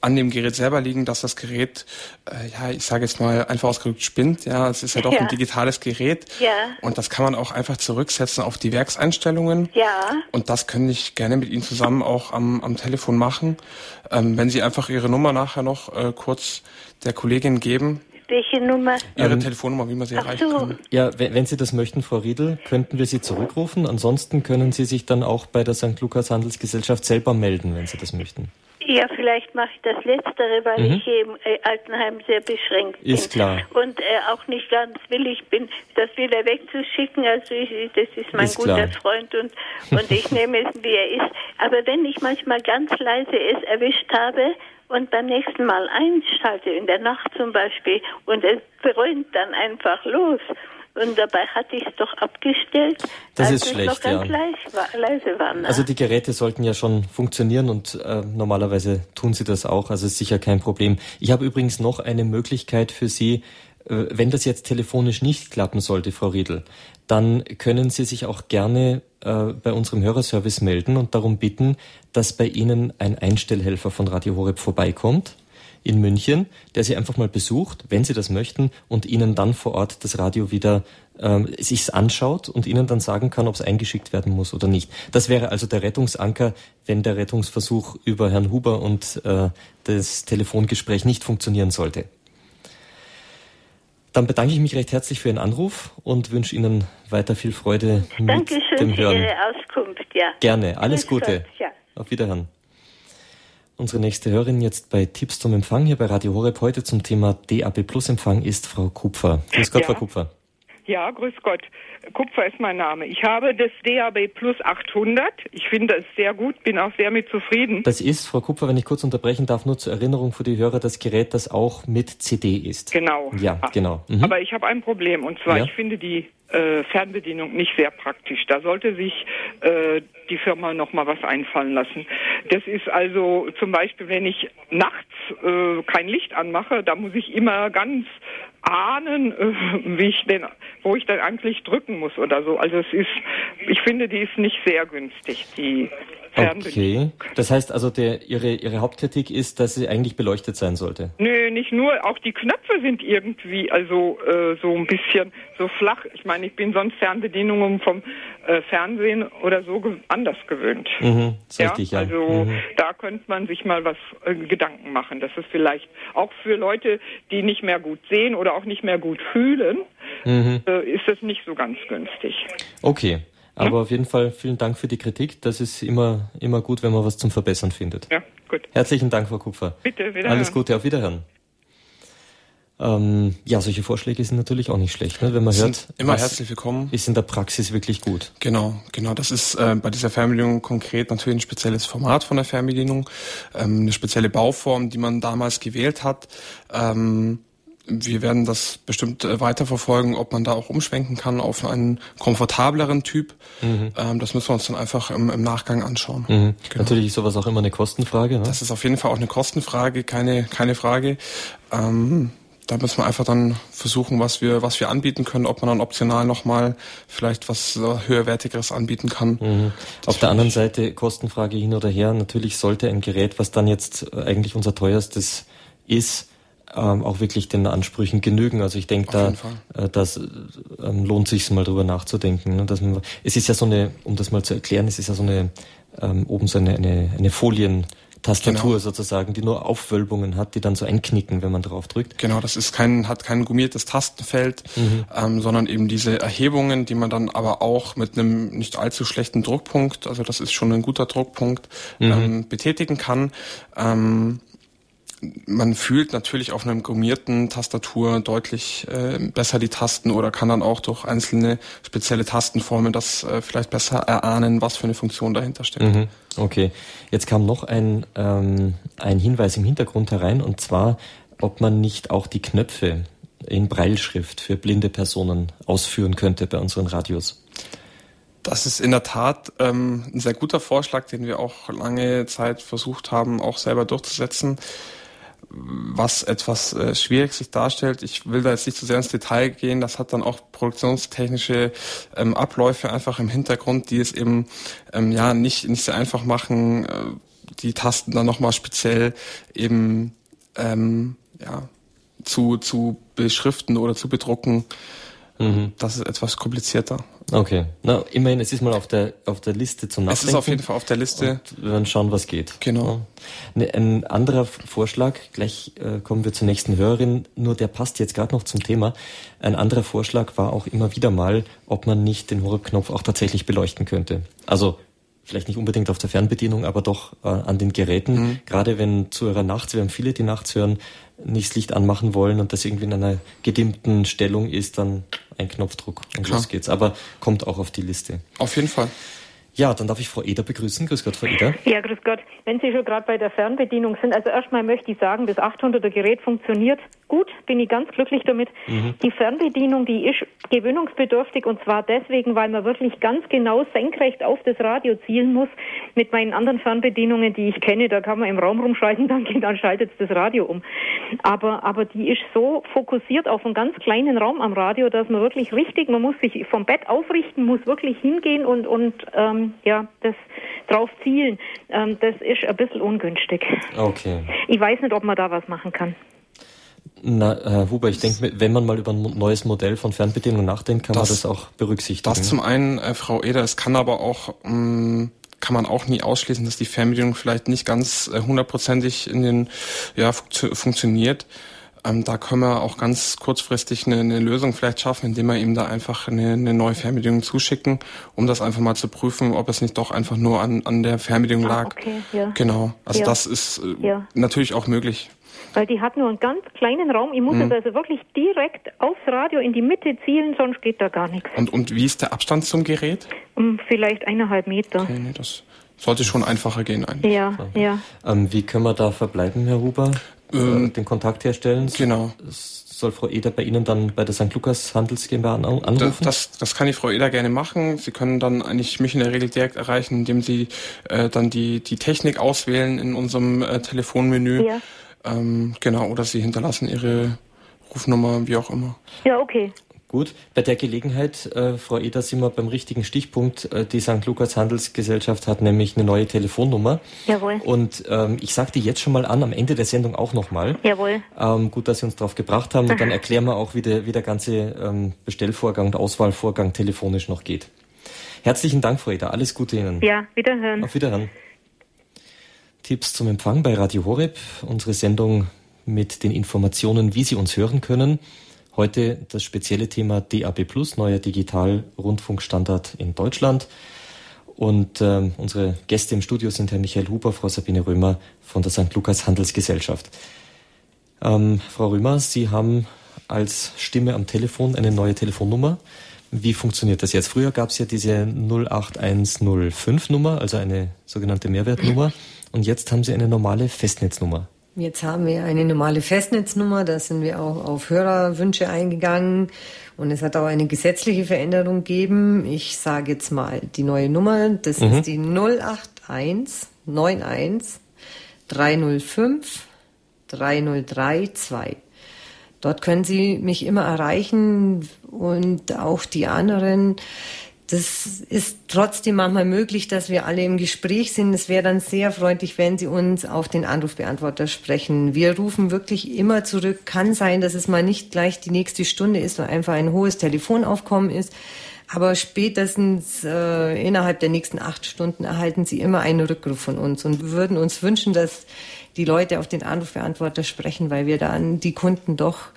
an dem Gerät selber liegen, dass das Gerät, äh, ja, ich sage jetzt mal einfach ausgedrückt spinnt. Ja, es ist ja doch ja. ein digitales Gerät. Ja. Und das kann man auch einfach zurücksetzen auf die Werkseinstellungen. Ja. Und das könnte ich gerne mit Ihnen zusammen auch am, am Telefon machen. Ähm, wenn Sie einfach Ihre Nummer nachher noch äh, kurz der Kollegin geben. Welche Nummer? Ihre ähm, Telefonnummer, wie man sie erreichen so. kann. Ja, wenn, wenn, Sie das möchten, Frau Riedel, könnten wir Sie zurückrufen. Ansonsten können Sie sich dann auch bei der St. Lukas Handelsgesellschaft selber melden, wenn Sie das möchten. Ja, vielleicht mache ich das Letztere, weil mhm. ich hier im äh, Altenheim sehr beschränkt bin. Ist klar. Und äh, auch nicht ganz willig bin, das wieder wegzuschicken. Also ich, das ist mein ist guter klar. Freund und, und ich [LAUGHS] nehme es, wie er ist. Aber wenn ich manchmal ganz leise es erwischt habe und beim nächsten Mal einschalte, in der Nacht zum Beispiel, und es dröhnt dann einfach los, und dabei hatte ich es doch abgestellt. Das ist schlecht, ja. leise war, ne? Also die Geräte sollten ja schon funktionieren und äh, normalerweise tun sie das auch. Also ist sicher kein Problem. Ich habe übrigens noch eine Möglichkeit für Sie, wenn das jetzt telefonisch nicht klappen sollte, Frau Riedel, dann können Sie sich auch gerne äh, bei unserem Hörerservice melden und darum bitten, dass bei Ihnen ein Einstellhelfer von Radio Horeb vorbeikommt in München, der Sie einfach mal besucht, wenn Sie das möchten, und Ihnen dann vor Ort das Radio wieder ähm, sich anschaut und Ihnen dann sagen kann, ob es eingeschickt werden muss oder nicht. Das wäre also der Rettungsanker, wenn der Rettungsversuch über Herrn Huber und äh, das Telefongespräch nicht funktionieren sollte. Dann bedanke ich mich recht herzlich für Ihren Anruf und wünsche Ihnen weiter viel Freude mit Dankeschön dem Hören. für Ihre Auskunft. Ja. Gerne. Alles Gute. Ja. Auf Wiederhören. Unsere nächste Hörerin jetzt bei Tipps zum Empfang hier bei Radio Horeb heute zum Thema DAB Plus Empfang ist Frau Kupfer. Grüß Gott, ja. Frau Kupfer. Ja, grüß Gott. Kupfer ist mein Name. Ich habe das DAB Plus 800. Ich finde es sehr gut, bin auch sehr mit zufrieden. Das ist, Frau Kupfer, wenn ich kurz unterbrechen darf, nur zur Erinnerung für die Hörer, das Gerät, das auch mit CD ist. Genau. Ja, ah. genau. Mhm. Aber ich habe ein Problem und zwar, ja. ich finde die äh, Fernbedienung nicht sehr praktisch. Da sollte sich äh, die Firma noch mal was einfallen lassen. Das ist also zum Beispiel, wenn ich nachts äh, kein Licht anmache, da muss ich immer ganz ahnen, äh, wie ich denn, wo ich dann eigentlich drücken muss oder so. Also es ist, ich finde, die ist nicht sehr günstig, die Okay. Das heißt also, der, ihre, ihre Hauptkritik ist, dass sie eigentlich beleuchtet sein sollte. Nö, nicht nur. Auch die Knöpfe sind irgendwie also äh, so ein bisschen so flach. Ich meine, ich bin sonst Fernbedienungen vom äh, Fernsehen oder so ge anders gewöhnt. Mhm, ja? richtig, ja. Also mhm. da könnte man sich mal was äh, Gedanken machen. Das ist vielleicht auch für Leute, die nicht mehr gut sehen oder auch nicht mehr gut fühlen, mhm. Äh, ist das nicht so ganz günstig. Okay. Aber auf jeden Fall vielen Dank für die Kritik. Das ist immer, immer gut, wenn man was zum Verbessern findet. Ja, gut. Herzlichen Dank, Frau Kupfer. Bitte, wiederhören. Alles Gute, auf Wiederhören. Ähm, ja, solche Vorschläge sind natürlich auch nicht schlecht, ne? wenn man hört. Immer herzlich willkommen. Ist in der Praxis wirklich gut. Genau, genau. Das ist äh, bei dieser Fernbedienung konkret natürlich ein spezielles Format von der Fernbedienung, ähm, eine spezielle Bauform, die man damals gewählt hat. Ähm, wir werden das bestimmt äh, weiterverfolgen, ob man da auch umschwenken kann auf einen komfortableren Typ. Mhm. Ähm, das müssen wir uns dann einfach im, im Nachgang anschauen. Mhm. Genau. Natürlich ist sowas auch immer eine Kostenfrage. Ne? Das ist auf jeden Fall auch eine Kostenfrage, keine, keine Frage. Ähm, da müssen wir einfach dann versuchen, was wir, was wir anbieten können, ob man dann optional nochmal vielleicht was höherwertigeres anbieten kann. Mhm. Auf der anderen Seite, Kostenfrage hin oder her, natürlich sollte ein Gerät, was dann jetzt eigentlich unser teuerstes ist, ähm, auch wirklich den Ansprüchen genügen. Also ich denke, da äh, das ähm, lohnt sich mal drüber nachzudenken. Ne? Dass man, es ist ja so eine, um das mal zu erklären, es ist ja so eine ähm, oben so eine, eine, eine Folien. Tastatur genau. sozusagen, die nur Aufwölbungen hat, die dann so einknicken, wenn man drauf drückt. Genau, das ist kein, hat kein gummiertes Tastenfeld, mhm. ähm, sondern eben diese Erhebungen, die man dann aber auch mit einem nicht allzu schlechten Druckpunkt, also das ist schon ein guter Druckpunkt, mhm. ähm, betätigen kann. Ähm, man fühlt natürlich auf einer gummierten Tastatur deutlich äh, besser die Tasten oder kann dann auch durch einzelne spezielle Tastenformen das äh, vielleicht besser erahnen, was für eine Funktion dahinter steckt. Mhm. Okay, jetzt kam noch ein, ähm, ein Hinweis im Hintergrund herein und zwar, ob man nicht auch die Knöpfe in Breilschrift für blinde Personen ausführen könnte bei unseren Radios. Das ist in der Tat ähm, ein sehr guter Vorschlag, den wir auch lange Zeit versucht haben, auch selber durchzusetzen was etwas äh, schwierig sich darstellt. Ich will da jetzt nicht zu sehr ins Detail gehen. Das hat dann auch produktionstechnische ähm, Abläufe einfach im Hintergrund, die es eben ähm, ja nicht nicht sehr einfach machen, äh, die Tasten dann nochmal speziell eben ähm, ja zu zu beschriften oder zu bedrucken. Mhm. Das ist etwas komplizierter. Okay. Na, immerhin, es ist mal auf der, auf der Liste zum Nachdenken. Es ist auf jeden Fall auf der Liste. Und wir werden schauen, was geht. Genau. Ja. Ne, ein anderer Vorschlag, gleich äh, kommen wir zur nächsten Hörerin, nur der passt jetzt gerade noch zum Thema. Ein anderer Vorschlag war auch immer wieder mal, ob man nicht den Horeb-Knopf auch tatsächlich beleuchten könnte. Also vielleicht nicht unbedingt auf der Fernbedienung, aber doch äh, an den Geräten. Mhm. Gerade wenn Zuhörer nachts, wir haben viele, die nachts hören, nicht das Licht anmachen wollen und das irgendwie in einer gedimmten Stellung ist, dann ein Knopfdruck und Klar. los geht's. Aber kommt auch auf die Liste. Auf jeden Fall. Ja, dann darf ich Frau Eder begrüßen. Grüß Gott, Frau Eder. Ja, grüß Gott. Wenn Sie schon gerade bei der Fernbedienung sind, also erstmal möchte ich sagen, das 800er Gerät funktioniert gut, bin ich ganz glücklich damit. Mhm. Die Fernbedienung, die ist gewöhnungsbedürftig und zwar deswegen, weil man wirklich ganz genau senkrecht auf das Radio zielen muss. Mit meinen anderen Fernbedienungen, die ich kenne, da kann man im Raum rumschalten, [LAUGHS] dann, dann schaltet es das Radio um. Aber, aber die ist so fokussiert auf einen ganz kleinen Raum am Radio, dass man wirklich richtig, man muss sich vom Bett aufrichten, muss wirklich hingehen und, und ähm, ja, das drauf zielen. Ähm, das ist ein bisschen ungünstig. Okay. Ich weiß nicht, ob man da was machen kann. Na, Herr Huber, ich denke, wenn man mal über ein neues Modell von Fernbedienung nachdenkt, kann das, man das auch berücksichtigen. Das zum einen, äh, Frau Eder, es kann aber auch, mh, mm, kann man auch nie ausschließen, dass die Fernbedienung vielleicht nicht ganz äh, hundertprozentig in den, ja, funktio funktioniert. Ähm, da können wir auch ganz kurzfristig eine, eine, Lösung vielleicht schaffen, indem wir ihm da einfach eine, eine, neue Fernbedienung zuschicken, um das einfach mal zu prüfen, ob es nicht doch einfach nur an, an der Fernbedienung ah, lag. Okay, ja. Genau. Also ja. das ist äh, ja. natürlich auch möglich. Weil die hat nur einen ganz kleinen Raum. Ich muss mhm. also wirklich direkt aufs Radio in die Mitte zielen, sonst geht da gar nichts. Und, und wie ist der Abstand zum Gerät? Um vielleicht eineinhalb Meter. Okay, nee, das sollte schon einfacher gehen eigentlich. Ja, ja. Ähm, wie können wir da verbleiben, Herr Huber? Ähm, äh, den Kontakt herstellen? Genau. Soll Frau Eder bei Ihnen dann bei der St. Lukas Handels GmbH anrufen? Das, das, das kann die Frau Eder gerne machen. Sie können dann eigentlich mich in der Regel direkt erreichen, indem Sie äh, dann die, die Technik auswählen in unserem äh, Telefonmenü. Ja. Ähm, genau, oder Sie hinterlassen Ihre Rufnummer, wie auch immer. Ja, okay. Gut, bei der Gelegenheit, äh, Frau Eder, sind wir beim richtigen Stichpunkt. Äh, die St. Lukas Handelsgesellschaft hat nämlich eine neue Telefonnummer. Jawohl. Und ähm, ich sage die jetzt schon mal an, am Ende der Sendung auch nochmal. Jawohl. Ähm, gut, dass Sie uns darauf gebracht haben. Und dann erklären wir auch, wie der, wie der ganze ähm, Bestellvorgang und Auswahlvorgang telefonisch noch geht. Herzlichen Dank, Frau Eder. Alles Gute Ihnen. Ja, wiederhören. Auf Wiederhören. Tipps zum Empfang bei Radio Horeb, unsere Sendung mit den Informationen, wie Sie uns hören können. Heute das spezielle Thema DAB+, neuer Digital-Rundfunkstandard in Deutschland. Und äh, unsere Gäste im Studio sind Herr Michael Huber, Frau Sabine Römer von der St. Lukas Handelsgesellschaft. Ähm, Frau Römer, Sie haben als Stimme am Telefon eine neue Telefonnummer. Wie funktioniert das jetzt? Früher gab es ja diese 08105 Nummer, also eine sogenannte Mehrwertnummer. Und jetzt haben Sie eine normale Festnetznummer. Jetzt haben wir eine normale Festnetznummer, da sind wir auch auf Hörerwünsche eingegangen und es hat auch eine gesetzliche Veränderung gegeben. Ich sage jetzt mal die neue Nummer, das mhm. ist die 081 91 305 3032. Dort können Sie mich immer erreichen und auch die anderen das ist trotzdem manchmal möglich, dass wir alle im Gespräch sind. Es wäre dann sehr freundlich, wenn Sie uns auf den Anrufbeantworter sprechen. Wir rufen wirklich immer zurück. Kann sein, dass es mal nicht gleich die nächste Stunde ist, weil einfach ein hohes Telefonaufkommen ist. Aber spätestens äh, innerhalb der nächsten acht Stunden erhalten Sie immer einen Rückruf von uns und würden uns wünschen, dass die Leute auf den Anrufbeantworter sprechen, weil wir dann die Kunden doch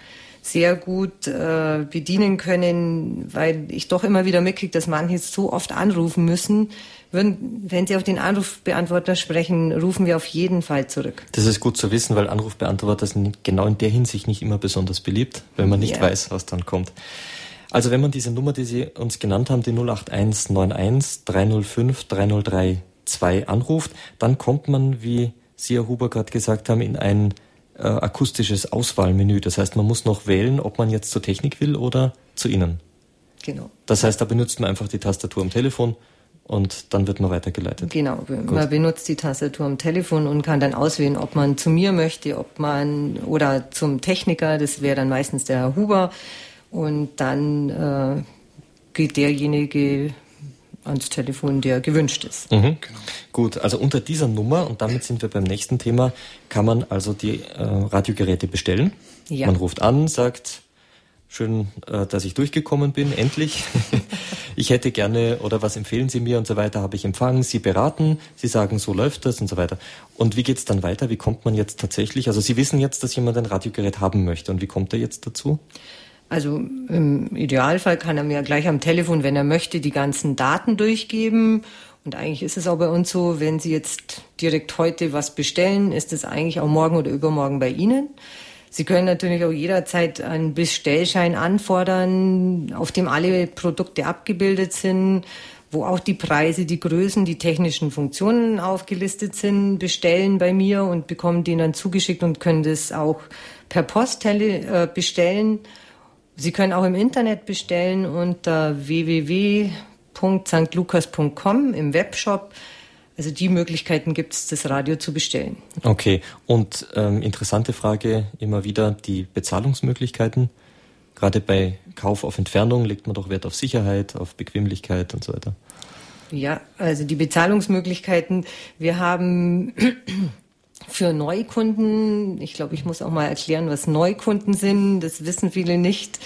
sehr gut äh, bedienen können, weil ich doch immer wieder mitkriege, dass manche so oft anrufen müssen. Würden, wenn Sie auf den Anrufbeantworter sprechen, rufen wir auf jeden Fall zurück. Das ist gut zu wissen, weil Anrufbeantworter sind genau in der Hinsicht nicht immer besonders beliebt, wenn man nicht ja. weiß, was dann kommt. Also wenn man diese Nummer, die Sie uns genannt haben, die 08191 305 3032 anruft, dann kommt man, wie Sie, Herr Huber, gerade gesagt haben, in ein äh, akustisches Auswahlmenü. Das heißt, man muss noch wählen, ob man jetzt zur Technik will oder zu Ihnen. Genau. Das heißt, da benutzt man einfach die Tastatur am Telefon und dann wird man weitergeleitet. Genau, Gut. man benutzt die Tastatur am Telefon und kann dann auswählen, ob man zu mir möchte, ob man oder zum Techniker, das wäre dann meistens der Herr Huber und dann äh, geht derjenige ans Telefon, der gewünscht ist. Mhm. Genau. Gut, also unter dieser Nummer, und damit sind wir beim nächsten Thema, kann man also die äh, Radiogeräte bestellen. Ja. Man ruft an, sagt, schön, äh, dass ich durchgekommen bin, endlich. [LAUGHS] ich hätte gerne, oder was empfehlen Sie mir und so weiter, habe ich empfangen. Sie beraten, Sie sagen, so läuft das und so weiter. Und wie geht es dann weiter? Wie kommt man jetzt tatsächlich? Also Sie wissen jetzt, dass jemand ein Radiogerät haben möchte. Und wie kommt er jetzt dazu? Also im Idealfall kann er mir gleich am Telefon, wenn er möchte, die ganzen Daten durchgeben. Und eigentlich ist es auch bei uns so, wenn Sie jetzt direkt heute was bestellen, ist es eigentlich auch morgen oder übermorgen bei Ihnen. Sie können natürlich auch jederzeit einen Bestellschein anfordern, auf dem alle Produkte abgebildet sind, wo auch die Preise, die Größen, die technischen Funktionen aufgelistet sind, bestellen bei mir und bekommen den dann zugeschickt und können das auch per Post äh, bestellen. Sie können auch im Internet bestellen unter www.stlukas.com im Webshop. Also die Möglichkeiten gibt es, das Radio zu bestellen. Okay, und ähm, interessante Frage immer wieder die Bezahlungsmöglichkeiten. Gerade bei Kauf auf Entfernung legt man doch Wert auf Sicherheit, auf Bequemlichkeit und so weiter. Ja, also die Bezahlungsmöglichkeiten. Wir haben für Neukunden, ich glaube, ich muss auch mal erklären, was Neukunden sind, das wissen viele nicht.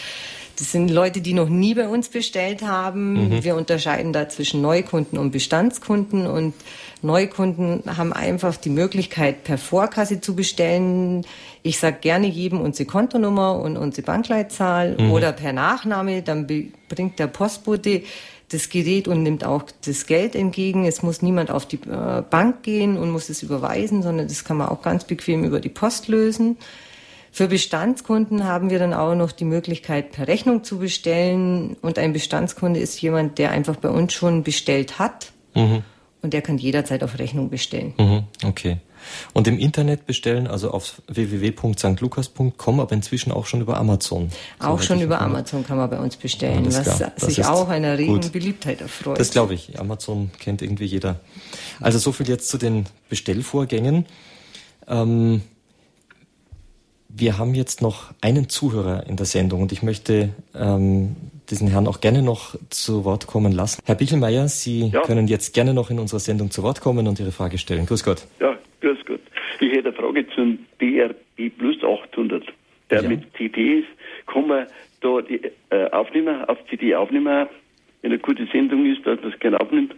Das sind Leute, die noch nie bei uns bestellt haben. Mhm. Wir unterscheiden da zwischen Neukunden und Bestandskunden und Neukunden haben einfach die Möglichkeit, per Vorkasse zu bestellen. Ich sage gerne jedem unsere Kontonummer und unsere Bankleitzahl mhm. oder per Nachname. Dann bringt der Postbote das Gerät und nimmt auch das Geld entgegen. Es muss niemand auf die äh, Bank gehen und muss es überweisen, sondern das kann man auch ganz bequem über die Post lösen. Für Bestandskunden haben wir dann auch noch die Möglichkeit, per Rechnung zu bestellen. Und ein Bestandskunde ist jemand, der einfach bei uns schon bestellt hat. Mhm. Und der kann jederzeit auf Rechnung bestellen. Mhm. Okay. Und im Internet bestellen, also auf www.stlukas.com, aber inzwischen auch schon über Amazon. Auch schon über Amazon kann man bei uns bestellen, was sich auch einer regen gut. Beliebtheit erfreut. Das glaube ich. Amazon kennt irgendwie jeder. Also so viel jetzt zu den Bestellvorgängen. Ähm, wir haben jetzt noch einen Zuhörer in der Sendung und ich möchte ähm, diesen Herrn auch gerne noch zu Wort kommen lassen. Herr Bichelmeier, Sie ja. können jetzt gerne noch in unserer Sendung zu Wort kommen und Ihre Frage stellen. Grüß Gott. Ja, grüß Gott. Ich hätte eine Frage zum DRB Plus 800. Der ja. mit CDs, kann man da die äh, Aufnehmer auf CD aufnehmen, wenn eine gute Sendung ist, dass man das gerne aufnimmt?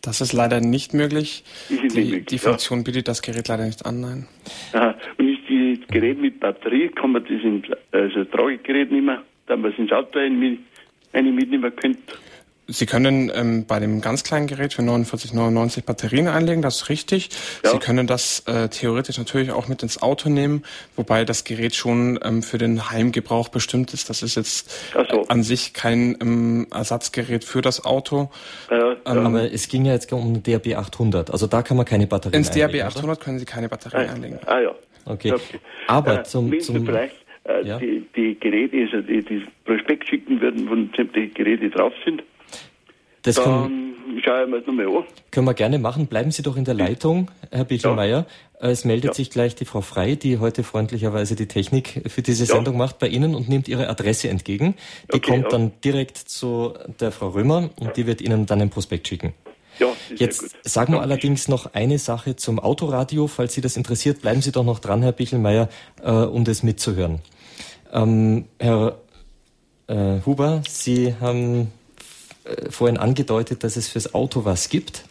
Das ist leider nicht möglich. Ist die, möglich, die Funktion ja. bietet das Gerät leider nicht an, nein. Aha. Und ist das Gerät mit Batterie, kann man das ins also Tragegerät nehmen, dass man es ins Auto eine mitnehmen könnte? Sie können ähm, bei dem ganz kleinen Gerät für 49,99 Batterien einlegen, das ist richtig. Ja. Sie können das äh, theoretisch natürlich auch mit ins Auto nehmen, wobei das Gerät schon ähm, für den Heimgebrauch bestimmt ist. Das ist jetzt so. an sich kein ähm, Ersatzgerät für das Auto. Ja, ja. Ähm, Aber es ging ja jetzt um den DRB 800, also da kann man keine Batterien ins einlegen. Ins DRB 800 oder? können Sie keine Batterien ah, einlegen. Ah ja. Okay. okay. Aber äh, zum, zum vielleicht äh, ja. die, die Geräte, also die, die Prospekt schicken würden, wo sämtliche Geräte drauf sind. Das dann können, schaue ich mir das nochmal an. Können wir gerne machen. Bleiben Sie doch in der Leitung, Herr Bichelmeier. Ja. Es meldet ja. sich gleich die Frau Frei, die heute freundlicherweise die Technik für diese Sendung ja. macht, bei Ihnen und nimmt Ihre Adresse entgegen. Die okay, kommt dann direkt zu der Frau Römer und die wird Ihnen dann ein Prospekt schicken. Ja, Jetzt sagen wir allerdings noch eine Sache zum Autoradio. Falls Sie das interessiert, bleiben Sie doch noch dran, Herr Bichelmeier, äh, um das mitzuhören. Ähm, Herr äh, Huber, Sie haben vorhin angedeutet, dass es fürs Auto was gibt.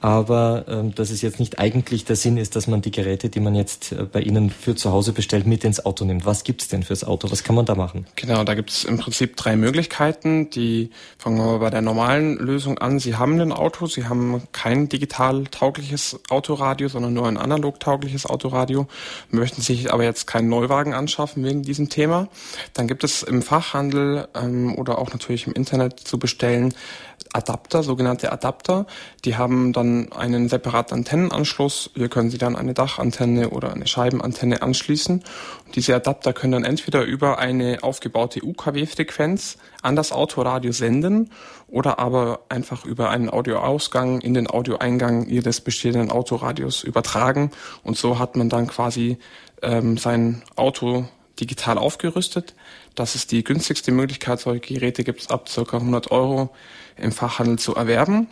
Aber ähm, dass es jetzt nicht eigentlich der Sinn ist, dass man die Geräte, die man jetzt äh, bei Ihnen für zu Hause bestellt, mit ins Auto nimmt. Was gibt's denn fürs Auto? Was kann man da machen? Genau, da gibt's im Prinzip drei Möglichkeiten. Die fangen wir bei der normalen Lösung an. Sie haben ein Auto, Sie haben kein digital taugliches Autoradio, sondern nur ein analog taugliches Autoradio, möchten sich aber jetzt keinen Neuwagen anschaffen wegen diesem Thema. Dann gibt es im Fachhandel ähm, oder auch natürlich im Internet zu bestellen Adapter, sogenannte Adapter. Die haben dann einen separaten Antennenanschluss. Hier können Sie dann eine Dachantenne oder eine Scheibenantenne anschließen. Und diese Adapter können dann entweder über eine aufgebaute UKW-Frequenz an das Autoradio senden oder aber einfach über einen Audioausgang in den Audioeingang Ihres bestehenden Autoradios übertragen. Und so hat man dann quasi ähm, sein Auto digital aufgerüstet. Das ist die günstigste Möglichkeit. Solche Geräte gibt es ab ca. 100 Euro im Fachhandel zu erwerben.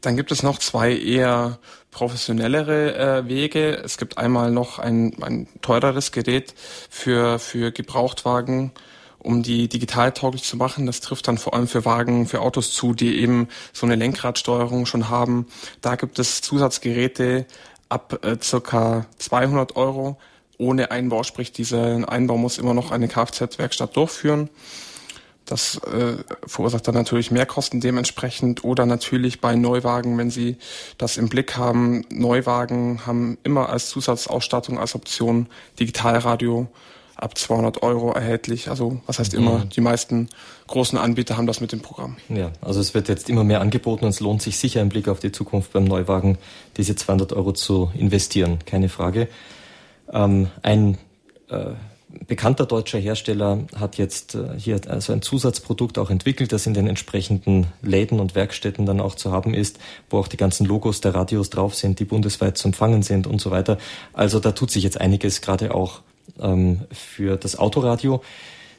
Dann gibt es noch zwei eher professionellere äh, Wege. Es gibt einmal noch ein, ein teureres Gerät für, für Gebrauchtwagen, um die digital tauglich zu machen. Das trifft dann vor allem für Wagen, für Autos zu, die eben so eine Lenkradsteuerung schon haben. Da gibt es Zusatzgeräte ab äh, circa 200 Euro ohne Einbau, sprich dieser Einbau muss immer noch eine Kfz-Werkstatt durchführen. Das äh, verursacht dann natürlich Mehrkosten dementsprechend oder natürlich bei Neuwagen, wenn Sie das im Blick haben. Neuwagen haben immer als Zusatzausstattung, als Option Digitalradio ab 200 Euro erhältlich. Also was heißt immer, mhm. die meisten großen Anbieter haben das mit dem Programm. Ja, also es wird jetzt immer mehr angeboten und es lohnt sich sicher im Blick auf die Zukunft beim Neuwagen, diese 200 Euro zu investieren, keine Frage. Ähm, ein äh, bekannter deutscher Hersteller hat jetzt äh, hier also ein Zusatzprodukt auch entwickelt, das in den entsprechenden Läden und Werkstätten dann auch zu haben ist, wo auch die ganzen Logos der Radios drauf sind, die bundesweit zu empfangen sind und so weiter. Also da tut sich jetzt einiges gerade auch ähm, für das Autoradio.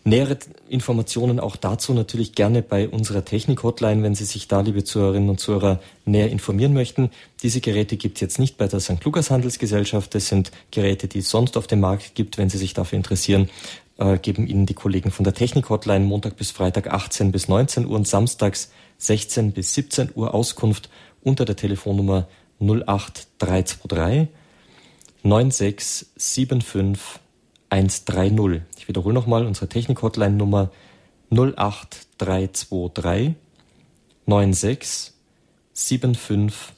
Nähere Informationen auch dazu natürlich gerne bei unserer Technik-Hotline, wenn Sie sich da, liebe Zuhörerinnen und Zuhörer, näher informieren möchten. Diese Geräte gibt es jetzt nicht bei der St. Lukas Handelsgesellschaft. Das sind Geräte, die es sonst auf dem Markt gibt. Wenn Sie sich dafür interessieren, äh, geben Ihnen die Kollegen von der Technik-Hotline Montag bis Freitag 18 bis 19 Uhr und samstags 16 bis 17 Uhr Auskunft unter der Telefonnummer 08323 9675 130. Ich wiederhole nochmal unsere Technik-Hotline Nummer 08323 96 75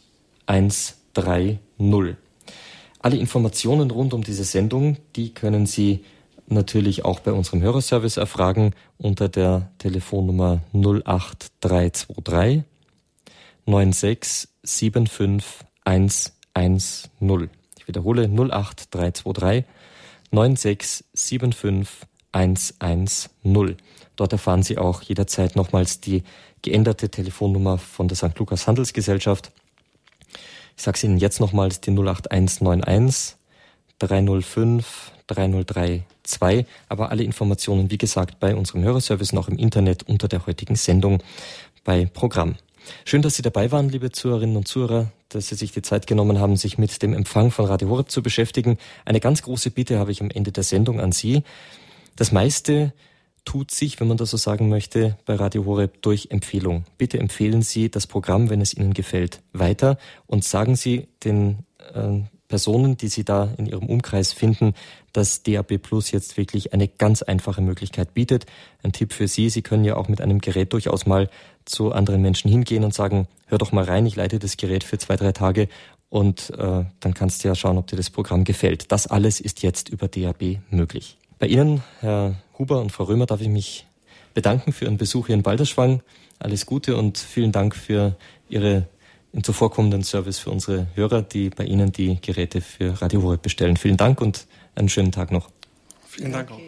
130. Alle Informationen rund um diese Sendung, die können Sie natürlich auch bei unserem Hörerservice erfragen unter der Telefonnummer 08323 96 75 110. Ich wiederhole 08323 9675110. Dort erfahren Sie auch jederzeit nochmals die geänderte Telefonnummer von der St. Lukas Handelsgesellschaft. Ich sage es Ihnen jetzt nochmals, die 08191 305 3032. Aber alle Informationen, wie gesagt, bei unserem Hörerservice noch im Internet unter der heutigen Sendung bei Programm. Schön, dass Sie dabei waren, liebe Zuhörerinnen und Zuhörer, dass Sie sich die Zeit genommen haben, sich mit dem Empfang von Radio Horeb zu beschäftigen. Eine ganz große Bitte habe ich am Ende der Sendung an Sie. Das meiste tut sich, wenn man das so sagen möchte, bei Radio Horeb durch Empfehlung. Bitte empfehlen Sie das Programm, wenn es Ihnen gefällt, weiter und sagen Sie den äh, Personen, die Sie da in Ihrem Umkreis finden, dass DAB Plus jetzt wirklich eine ganz einfache Möglichkeit bietet. Ein Tipp für Sie, Sie können ja auch mit einem Gerät durchaus mal zu anderen Menschen hingehen und sagen, hör doch mal rein, ich leite das Gerät für zwei, drei Tage und äh, dann kannst du ja schauen, ob dir das Programm gefällt. Das alles ist jetzt über DAB möglich. Bei Ihnen, Herr Huber und Frau Römer, darf ich mich bedanken für Ihren Besuch hier in Balderschwang. Alles Gute und vielen Dank für Ihre zuvorkommenden Service für unsere Hörer, die bei Ihnen die Geräte für Radio bestellen. Vielen Dank und einen schönen Tag noch. Vielen Dank auch.